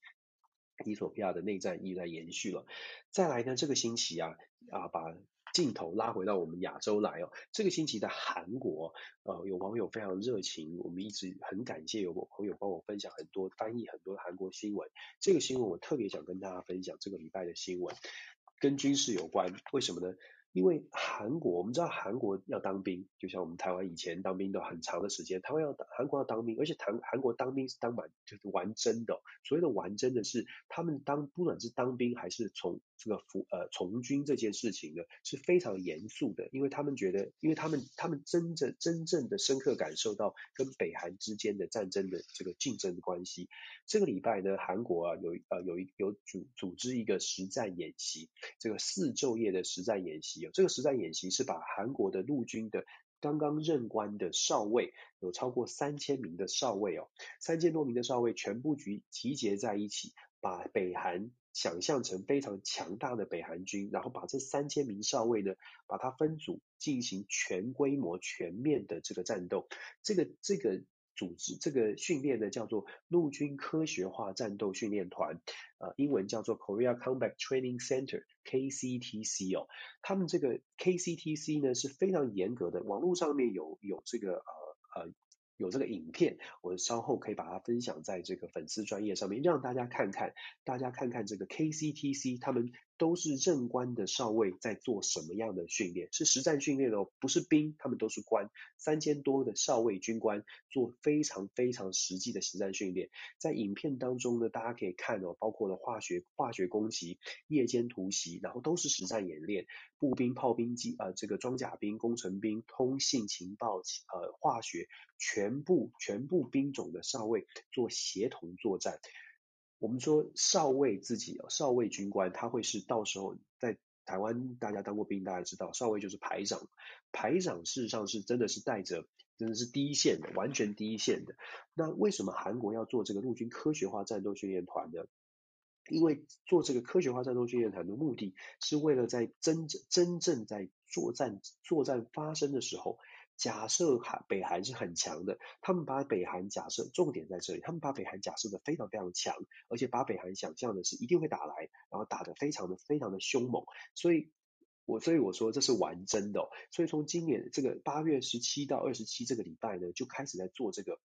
伊索比亚的内战一直在延续了。再来呢，这个星期啊啊把。镜头拉回到我们亚洲来哦，这个星期的韩国，呃，有网友非常热情，我们一直很感谢有朋友帮我分享很多翻译很多韩国新闻。这个新闻我特别想跟大家分享，这个礼拜的新闻跟军事有关，为什么呢？因为韩国，我们知道韩国要当兵，就像我们台湾以前当兵都很长的时间，台湾要韩国要当兵，而且韩韩国当兵是当完就是完真的，所谓的完真的是他们当不管是当兵还是从这个服呃从军这件事情呢是非常严肃的，因为他们觉得，因为他们他们真正真正的深刻感受到跟北韩之间的战争的这个竞争的关系。这个礼拜呢，韩国啊有呃有一有组组织一个实战演习，这个四昼夜的实战演习。这个实战演习是把韩国的陆军的刚刚任官的少尉，有超过三千名的少尉哦，三千多名的少尉全部集集结在一起，把北韩想象成非常强大的北韩军，然后把这三千名少尉呢，把它分组进行全规模、全面的这个战斗。这个这个组织这个训练呢，叫做陆军科学化战斗训练团，呃，英文叫做 Korea Combat Training Center（KCTC） 哦。他们这个 KCTC 呢是非常严格的，网络上面有有这个呃呃有这个影片，我稍后可以把它分享在这个粉丝专业上面，让大家看看，大家看看这个 KCTC 他们。都是任官的少尉在做什么样的训练？是实战训练哦，不是兵，他们都是官。三千多的少尉军官做非常非常实际的实战训练。在影片当中呢，大家可以看哦，包括了化学化学攻击、夜间突袭，然后都是实战演练。步兵、炮兵、机呃这个装甲兵、工程兵、通信情报呃化学，全部全部兵种的少尉做协同作战。我们说少尉自己，少尉军官他会是到时候在台湾，大家当过兵，大家知道少尉就是排长，排长事实上是真的是带着，真的是第一线的，完全第一线的。那为什么韩国要做这个陆军科学化战斗训练团呢？因为做这个科学化战斗训练团的目的是为了在真正真正在作战作战发生的时候。假设韩北韩是很强的，他们把北韩假设重点在这里，他们把北韩假设的非常非常强，而且把北韩想象的是一定会打来，然后打得非常的非常的凶猛，所以我所以我说这是玩真的哦，所以从今年这个八月十七到二十七这个礼拜呢，就开始在做这个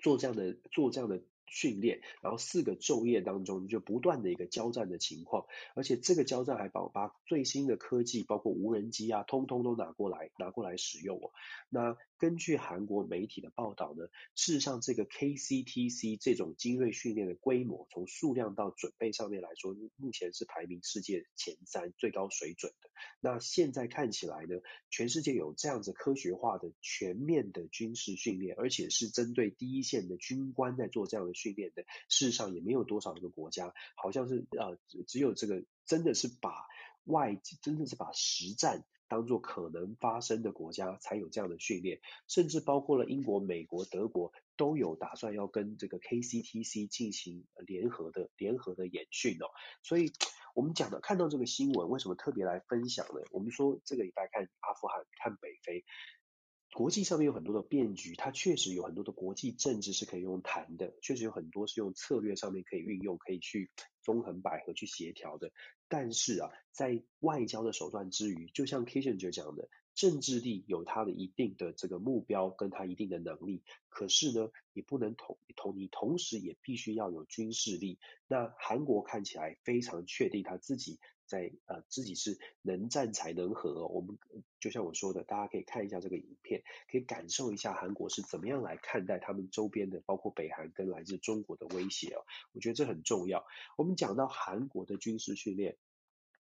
做这样的做这样的。训练，然后四个昼夜当中就不断的一个交战的情况，而且这个交战还把把最新的科技，包括无人机啊，通通都拿过来拿过来使用哦。那根据韩国媒体的报道呢，事实上这个 KCTC 这种精锐训练的规模，从数量到准备上面来说，目前是排名世界前三最高水准的。那现在看起来呢，全世界有这样子科学化的全面的军事训练，而且是针对第一线的军官在做这样的。训练的，事实上也没有多少个国家，好像是呃，只有这个真的是把外，真的是把实战当做可能发生的国家才有这样的训练，甚至包括了英国、美国、德国都有打算要跟这个 KCTC 进行联合的联合的演训哦。所以我们讲的看到这个新闻，为什么特别来分享呢？我们说这个礼拜看阿富汗，看北非。国际上面有很多的变局，它确实有很多的国际政治是可以用谈的，确实有很多是用策略上面可以运用，可以去纵横捭阖去协调的。但是啊，在外交的手段之余，就像 Kissinger 讲的，政治力有它的一定的这个目标跟它一定的能力，可是呢，你不能同同你同时也必须要有军事力。那韩国看起来非常确定他自己。在呃自己是能战才能和，我们就像我说的，大家可以看一下这个影片，可以感受一下韩国是怎么样来看待他们周边的，包括北韩跟来自中国的威胁哦。我觉得这很重要。我们讲到韩国的军事训练，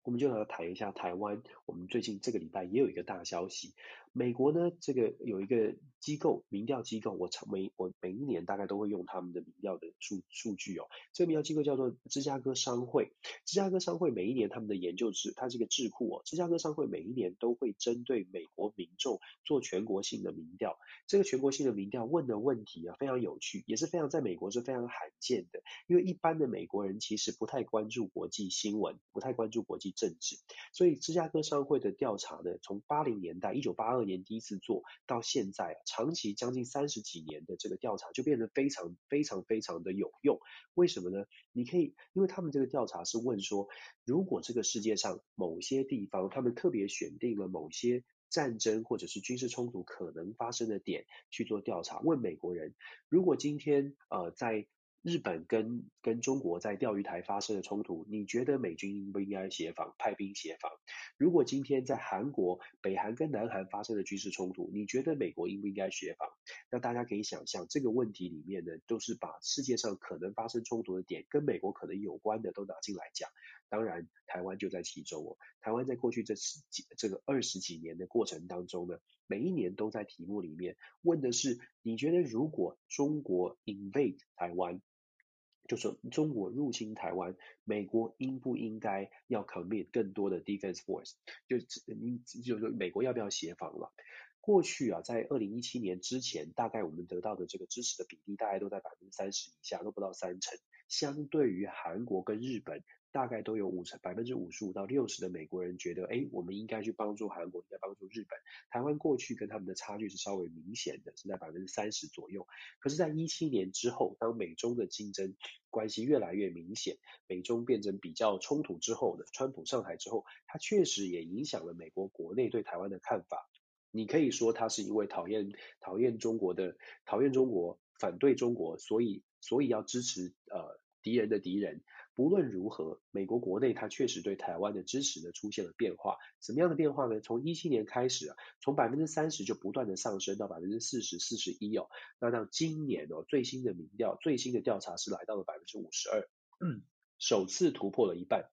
我们就来谈一下台湾。我们最近这个礼拜也有一个大消息。美国呢，这个有一个机构，民调机构，我每我每一年大概都会用他们的民调的数数据哦。这个民调机构叫做芝加哥商会，芝加哥商会每一年他们的研究智，它是一个智库哦。芝加哥商会每一年都会针对美国民众做全国性的民调，这个全国性的民调问的问题啊非常有趣，也是非常在美国是非常罕见的，因为一般的美国人其实不太关注国际新闻，不太关注国际政治，所以芝加哥商会的调查呢，从八零年代一九八二年第一次做到现在啊，长期将近三十几年的这个调查就变得非常非常非常的有用。为什么呢？你可以，因为他们这个调查是问说，如果这个世界上某些地方，他们特别选定了某些战争或者是军事冲突可能发生的点去做调查，问美国人，如果今天呃在日本跟跟中国在钓鱼台发生的冲突，你觉得美军应不应该协防派兵协防？如果今天在韩国北韩跟南韩发生的军事冲突，你觉得美国应不应该协防？那大家可以想象这个问题里面呢，都是把世界上可能发生冲突的点跟美国可能有关的都拿进来讲。当然，台湾就在其中哦。台湾在过去这十几这个二十几年的过程当中呢，每一年都在题目里面问的是，你觉得如果中国 invade 台湾？就说中国入侵台湾，美国应不应该要 commit 更多的 defense force？就你就是说美国要不要协防了？过去啊，在二零一七年之前，大概我们得到的这个支持的比例大概都在百分之三十以下，都不到三成。相对于韩国跟日本大概都有五成百分之五十五到六十的美国人觉得，哎，我们应该去帮助韩国，应该帮助日本。台湾过去跟他们的差距是稍微明显的，是在百分之三十左右。可是，在一七年之后，当美中的竞争关系越来越明显，美中变成比较冲突之后呢，川普上台之后，他确实也影响了美国国内对台湾的看法。你可以说他是因为讨厌讨厌中国的讨厌中国反对中国，所以所以要支持呃敌人的敌人。不论如何，美国国内它确实对台湾的支持呢出现了变化。什么样的变化呢？从一七年开始啊，从百分之三十就不断的上升到百分之四十、四十一哦。那到今年哦，最新的民调、最新的调查是来到了百分之五十二，嗯，首次突破了一半。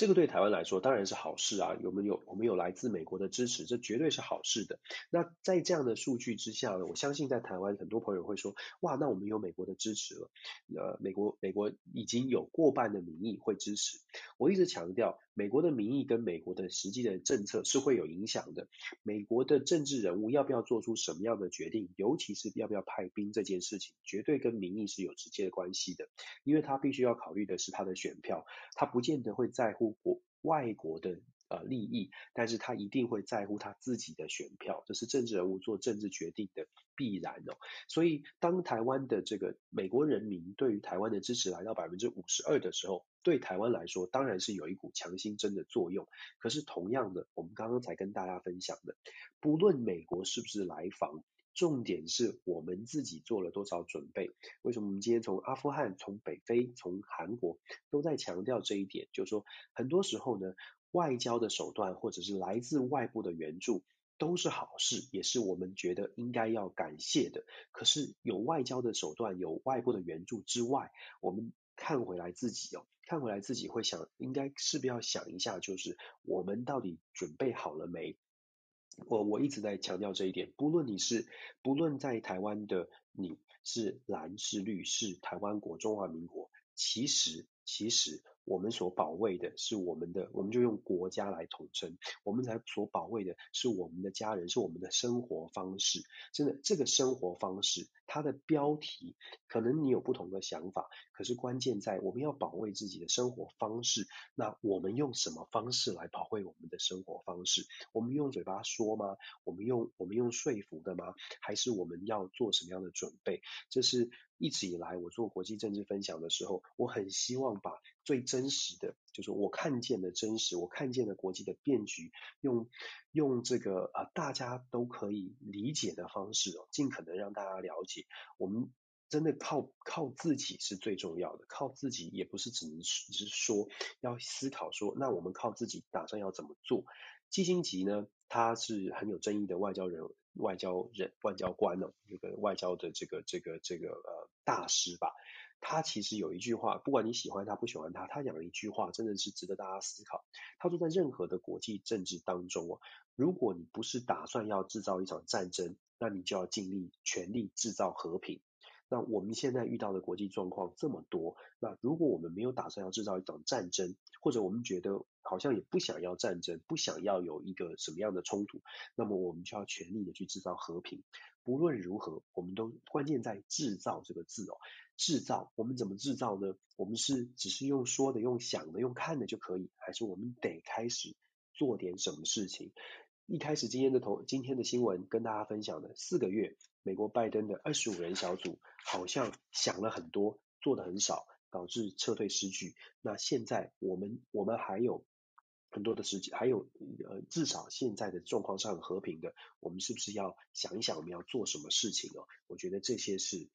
这个对台湾来说当然是好事啊，我们有我们有来自美国的支持，这绝对是好事的。那在这样的数据之下呢，我相信在台湾很多朋友会说，哇，那我们有美国的支持了，呃，美国美国已经有过半的民意会支持。我一直强调，美国的民意跟美国的实际的政策是会有影响的。美国的政治人物要不要做出什么样的决定，尤其是要不要派兵这件事情，绝对跟民意是有直接的关系的，因为他必须要考虑的是他的选票，他不见得会在乎。国外国的呃利益，但是他一定会在乎他自己的选票，这是政治人物做政治决定的必然哦。所以当台湾的这个美国人民对于台湾的支持来到百分之五十二的时候，对台湾来说当然是有一股强心针的作用。可是同样的，我们刚刚才跟大家分享的，不论美国是不是来访。重点是我们自己做了多少准备？为什么我们今天从阿富汗、从北非、从韩国都在强调这一点？就是说，很多时候呢，外交的手段或者是来自外部的援助都是好事，也是我们觉得应该要感谢的。可是有外交的手段、有外部的援助之外，我们看回来自己哦，看回来自己会想，应该是不是要想一下，就是我们到底准备好了没？我我一直在强调这一点，不论你是不论在台湾的你是蓝是绿是台湾国中华民国，其实其实。我们所保卫的是我们的，我们就用国家来统称。我们才所保卫的是我们的家人，是我们的生活方式。真的，这个生活方式，它的标题可能你有不同的想法，可是关键在我们要保卫自己的生活方式。那我们用什么方式来保卫我们的生活方式？我们用嘴巴说吗？我们用我们用说服的吗？还是我们要做什么样的准备？这是。一直以来，我做国际政治分享的时候，我很希望把最真实的，就是我看见的真实，我看见的国际的变局，用用这个啊大家都可以理解的方式哦，尽可能让大家了解。我们真的靠靠自己是最重要的，靠自己也不是只能只是说要思考说，那我们靠自己打算要怎么做？基辛格呢，他是很有争议的外交人。外交人、外交官呢，这个外交的这个、这个、这个呃大师吧，他其实有一句话，不管你喜欢他不喜欢他，他讲了一句话，真的是值得大家思考。他说，在任何的国际政治当中哦，如果你不是打算要制造一场战争，那你就要尽力全力制造和平。那我们现在遇到的国际状况这么多，那如果我们没有打算要制造一场战争，或者我们觉得好像也不想要战争，不想要有一个什么样的冲突，那么我们就要全力的去制造和平。不论如何，我们都关键在制造这个字哦，制造。我们怎么制造呢？我们是只是用说的、用想的、用看的就可以，还是我们得开始做点什么事情？一开始今天的头今天的新闻跟大家分享的四个月，美国拜登的二十五人小组好像想了很多，做的很少，导致撤退失据。那现在我们我们还有很多的时间，还有呃至少现在的状况是很和平的，我们是不是要想一想我们要做什么事情哦？我觉得这些是。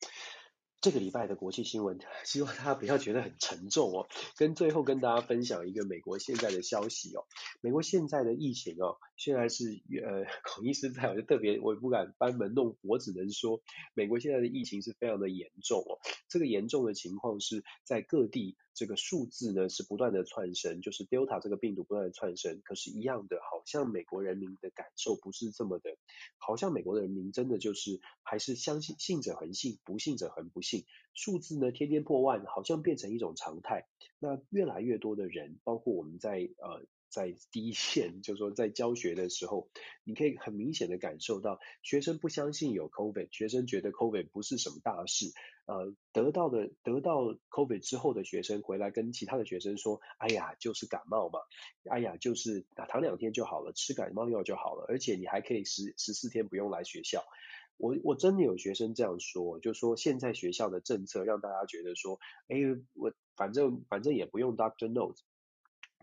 这个礼拜的国际新闻，希望大家不要觉得很沉重哦。跟最后跟大家分享一个美国现在的消息哦。美国现在的疫情哦，现在是呃，孔医师在，我就特别我也不敢班门弄斧，我只能说，美国现在的疫情是非常的严重哦。这个严重的情况是在各地。这个数字呢是不断的窜升，就是 Delta 这个病毒不断的窜升，可是，一样的，好像美国人民的感受不是这么的，好像美国的人民真的就是还是相信，信者恒信，不信者恒不信。数字呢天天破万，好像变成一种常态。那越来越多的人，包括我们在呃。在第一线，就是说在教学的时候，你可以很明显的感受到，学生不相信有 COVID，学生觉得 COVID 不是什么大事。呃，得到的得到 COVID 之后的学生回来跟其他的学生说，哎呀，就是感冒嘛，哎呀，就是打躺两天就好了，吃感冒药就好了，而且你还可以十十四天不用来学校。我我真的有学生这样说，就说现在学校的政策让大家觉得说，哎，我反正反正也不用 Doctor Note。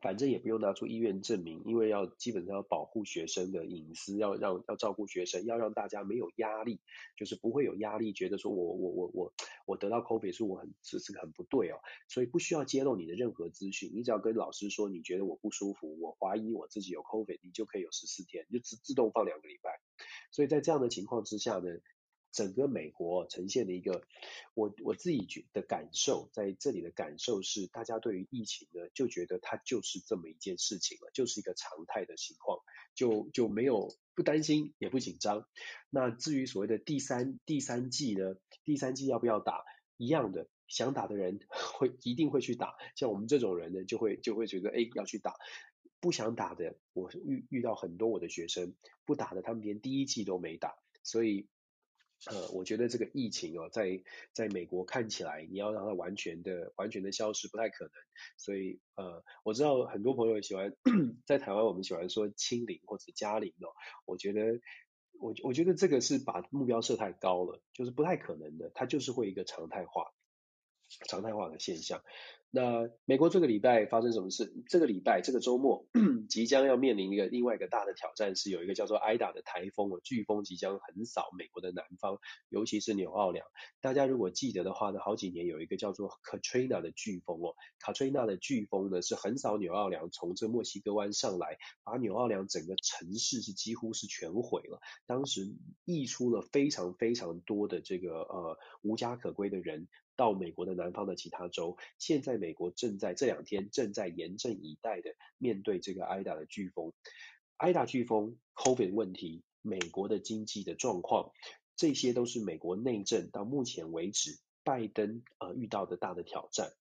反正也不用拿出医院证明，因为要基本上要保护学生的隐私，要让要照顾学生，要让大家没有压力，就是不会有压力，觉得说我我我我我得到 COVID 是我很是是很不对哦，所以不需要揭露你的任何资讯，你只要跟老师说你觉得我不舒服，我怀疑我自己有 COVID，你就可以有十四天，就自自动放两个礼拜。所以在这样的情况之下呢，整个美国呈现的一个，我我自己觉的感受，在这里的感受是，大家对于疫情呢，就觉得它就是这么一件事情了，就是一个常态的情况，就就没有不担心也不紧张。那至于所谓的第三第三剂呢，第三剂要不要打？一样的，想打的人 会一定会去打，像我们这种人呢，就会就会觉得哎要去打，不想打的，我遇遇到很多我的学生不打的，他们连第一剂都没打，所以。呃，我觉得这个疫情哦，在在美国看起来，你要让它完全的完全的消失不太可能。所以呃，我知道很多朋友喜欢在台湾，我们喜欢说清零或者加零哦。我觉得我我觉得这个是把目标设太高了，就是不太可能的，它就是会一个常态化常态化的现象。那美国这个礼拜发生什么事？这个礼拜这个周末 即将要面临一个另外一个大的挑战，是有一个叫做 Ida 的台风哦，飓风即将横扫美国的南方，尤其是纽奥良。大家如果记得的话呢，好几年有一个叫做 Katrina 的飓风哦，Katrina 的飓风呢是横扫纽奥良，从这墨西哥湾上来，把纽奥良整个城市是几乎是全毁了。当时溢出了非常非常多的这个呃无家可归的人。到美国的南方的其他州，现在美国正在这两天正在严阵以待的面对这个挨打的飓风挨打飓风 COVID 问题，美国的经济的状况，这些都是美国内政到目前为止拜登呃遇到的大的挑战。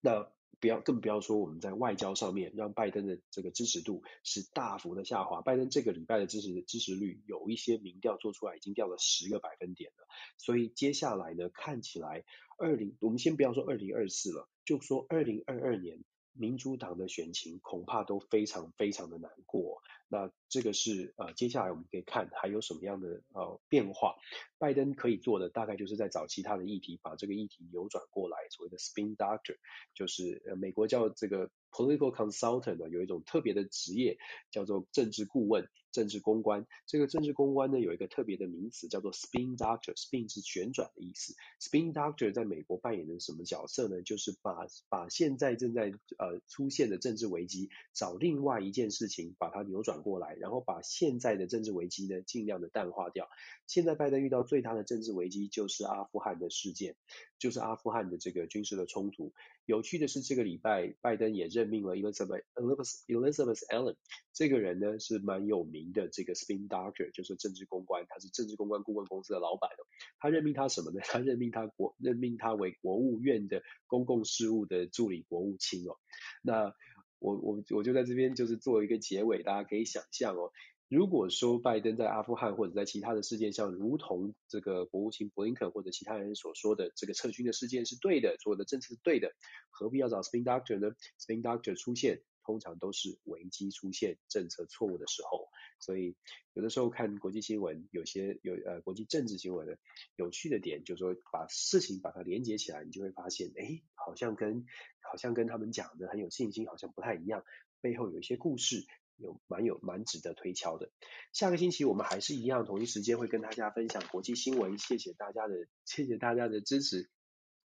那不要，更不要说我们在外交上面，让拜登的这个支持度是大幅的下滑。拜登这个礼拜的支持支持率，有一些民调做出来已经掉了十个百分点了。所以接下来呢，看起来二零，我们先不要说二零二四了，就说二零二二年。民主党的选情恐怕都非常非常的难过，那这个是呃接下来我们可以看还有什么样的呃变化。拜登可以做的大概就是在找其他的议题，把这个议题扭转过来，所谓的 spin doctor，就是呃美国叫这个 political consultant 呢，有一种特别的职业叫做政治顾问。政治公关，这个政治公关呢，有一个特别的名词叫做 spin doctor，spin 是旋转的意思。spin doctor 在美国扮演的什么角色呢？就是把把现在正在呃出现的政治危机，找另外一件事情把它扭转过来，然后把现在的政治危机呢尽量的淡化掉。现在拜登遇到最大的政治危机就是阿富汗的事件，就是阿富汗的这个军事的冲突。有趣的是，这个礼拜拜登也任命了 Elizabeth Elizabeth Elizabeth Allen 这个人呢是蛮有名的这个 spin doctor，就是政治公关，他是政治公关顾问公司的老板哦。他任命他什么呢？他任命他国任命他为国务院的公共事务的助理国务卿哦。那我我我就在这边就是做一个结尾，大家可以想象哦。如果说拜登在阿富汗或者在其他的事件上，如同这个国务卿布林肯或者其他人所说的，这个撤军的事件是对的，所有的政策是对的，何必要找 spin doctor 呢？spin doctor 出现，通常都是危机出现、政策错误的时候。所以有的时候看国际新闻，有些有呃国际政治新闻的有趣的点，就是说把事情把它连接起来，你就会发现，哎，好像跟好像跟他们讲的很有信心，好像不太一样，背后有一些故事。有蛮有蛮值得推敲的。下个星期我们还是一样，同一时间会跟大家分享国际新闻。谢谢大家的，谢谢大家的支持。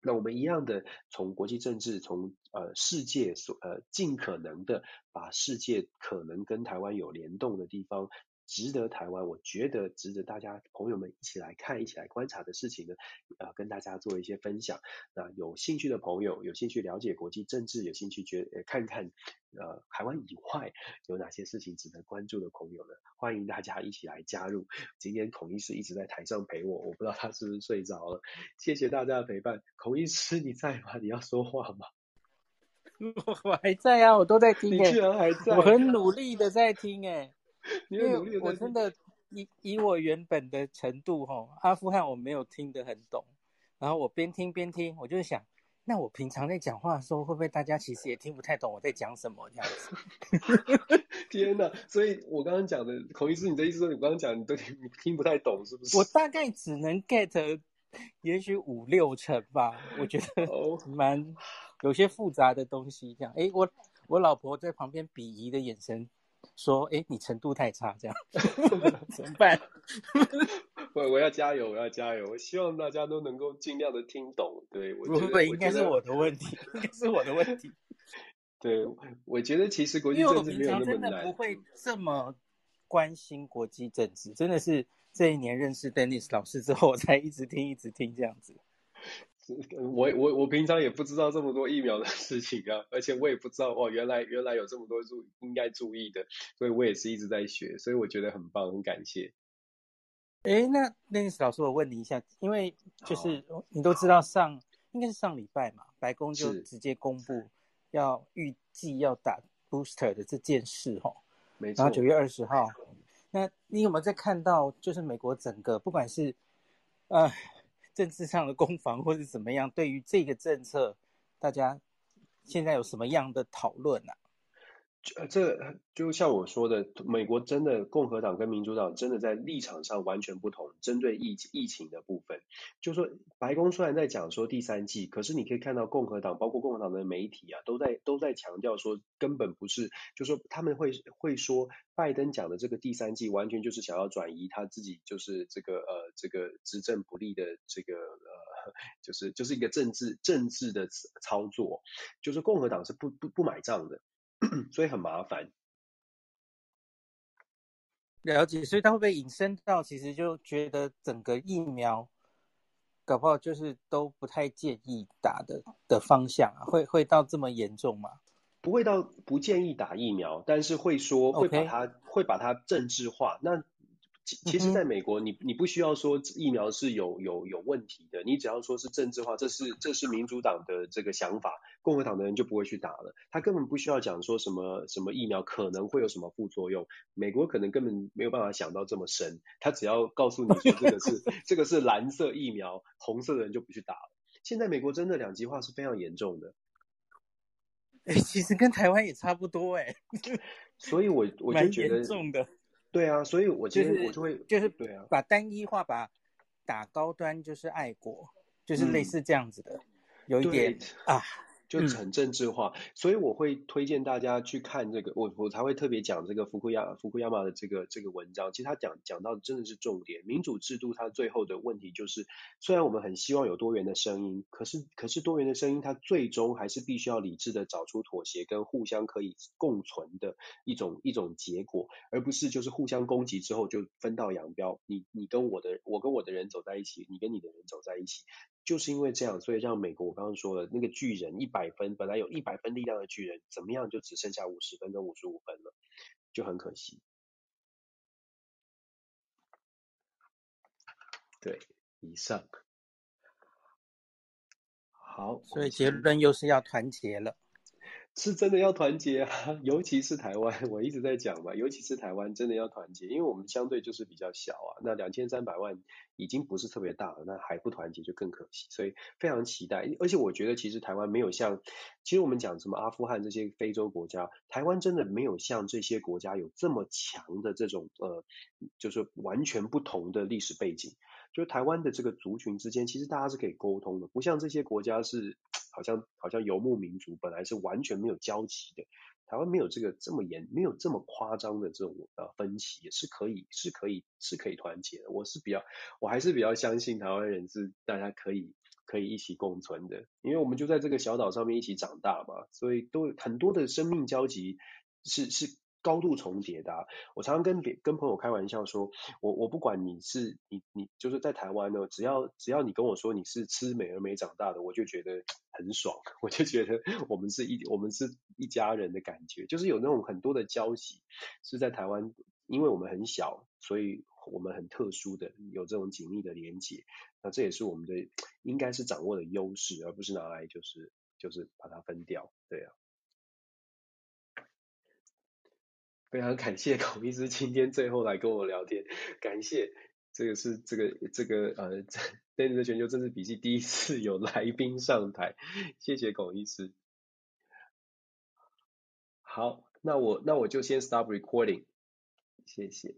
那我们一样的从国际政治，从呃世界所呃尽可能的把世界可能跟台湾有联动的地方。值得台湾，我觉得值得大家朋友们一起来看、一起来观察的事情呢，呃，跟大家做一些分享。那有兴趣的朋友，有兴趣了解国际政治，有兴趣觉呃看看呃台湾以外有哪些事情值得关注的朋友呢，欢迎大家一起来加入。今天孔医师一直在台上陪我，我不知道他是不是睡着了。谢谢大家的陪伴，孔医师你在吗？你要说话吗？我还在啊，我都在听、欸。你居然还在？我很努力的在听诶、欸。因为我真的以以我原本的程度哈，阿富汗我没有听得很懂，然后我边听边听，我就想，那我平常在讲话的时候，会不会大家其实也听不太懂我在讲什么这样子？天哪！所以我刚刚讲的孔医师，你的意思说你刚刚讲你都 听听不太懂是不是？我大概只能 get，也许五六成吧。我觉得蛮有些复杂的东西这样。哎，我我老婆在旁边鄙夷的眼神说：“哎，你程度太差，这样 怎么办？” 我我要加油，我要加油！我希望大家都能够尽量的听懂。对，我觉得不，应该是我的问题，应该是我的问题。对，我觉得其实国际政治没有那么难。因为我平常真的不会这么关心国际政治，真的是这一年认识 Dennis 老师之后，我才一直听，一直听这样子。我我我平常也不知道这么多疫苗的事情啊，而且我也不知道哦，原来原来有这么多注应该注意的，所以我也是一直在学，所以我觉得很棒，很感谢。哎，那 Dennis 老师，我问你一下，因为就是你都知道上应该是上礼拜嘛，白宫就直接公布。要预计要打 booster 的这件事哈，没错。然后九月二十号，那你有没有在看到，就是美国整个不管是呃政治上的攻防，或是怎么样，对于这个政策，大家现在有什么样的讨论呢？呃，这就像我说的，美国真的共和党跟民主党真的在立场上完全不同。针对疫疫情的部分，就说白宫虽然在讲说第三季，可是你可以看到共和党，包括共和党的媒体啊，都在都在强调说根本不是，就说他们会会说拜登讲的这个第三季完全就是想要转移他自己就是这个呃这个执政不利的这个呃就是就是一个政治政治的操作，就是共和党是不不不买账的。所以很麻烦，了解。所以他会不会引申到，其实就觉得整个疫苗，搞不好就是都不太建议打的的方向啊？会会到这么严重吗？不会到不建议打疫苗，但是会说会把它.会把它政治化。那其其实，在美国，你你不需要说疫苗是有有有问题的，你只要说是政治化，这是这是民主党的这个想法，共和党的人就不会去打了。他根本不需要讲说什么什么疫苗可能会有什么副作用，美国可能根本没有办法想到这么深，他只要告诉你说这个是 这个是蓝色疫苗，红色的人就不去打了。现在美国真的两极化是非常严重的，哎，其实跟台湾也差不多哎，所以我我就觉得严重的。对啊，所以我今天我就会就是对啊，把单一化，把打高端就是爱国，就是类似这样子的，嗯、有一点啊。就很政治化，嗯、所以我会推荐大家去看这个，我我才会特别讲这个福库亚福库亚马的这个这个文章。其实他讲讲到的真的是重点，民主制度它最后的问题就是，虽然我们很希望有多元的声音，可是可是多元的声音它最终还是必须要理智的找出妥协跟互相可以共存的一种一种结果，而不是就是互相攻击之后就分道扬镳。你你跟我的我跟我的人走在一起，你跟你的人走在一起。就是因为这样，所以让美国我刚刚说的那个巨人一百分，本来有一百分力量的巨人，怎么样就只剩下五十分跟五十五分了，就很可惜。对，以上。好，所以结论又是要团结了。是真的要团结啊，尤其是台湾，我一直在讲嘛，尤其是台湾真的要团结，因为我们相对就是比较小啊，那两千三百万已经不是特别大了，那还不团结就更可惜，所以非常期待。而且我觉得其实台湾没有像，其实我们讲什么阿富汗这些非洲国家，台湾真的没有像这些国家有这么强的这种呃，就是完全不同的历史背景，就台湾的这个族群之间，其实大家是可以沟通的，不像这些国家是。好像好像游牧民族本来是完全没有交集的，台湾没有这个这么严，没有这么夸张的这种呃分歧，也是可以是可以是可以团结的。我是比较我还是比较相信台湾人是大家可以可以一起共存的，因为我们就在这个小岛上面一起长大嘛，所以都很多的生命交集是是。高度重叠的、啊，我常常跟别跟朋友开玩笑说，我我不管你是你你就是在台湾呢，只要只要你跟我说你是吃美而美长大的，我就觉得很爽，我就觉得我们是一我们是一家人的感觉，就是有那种很多的交集是在台湾，因为我们很小，所以我们很特殊的有这种紧密的连接，那这也是我们的应该是掌握的优势，而不是拿来就是就是把它分掉，对啊。非常感谢孔医师今天最后来跟我聊天，感谢。这个是这个这个呃，《Danny 的全球政治笔记》第一次有来宾上台，谢谢孔医师。好，那我那我就先 stop recording，谢谢。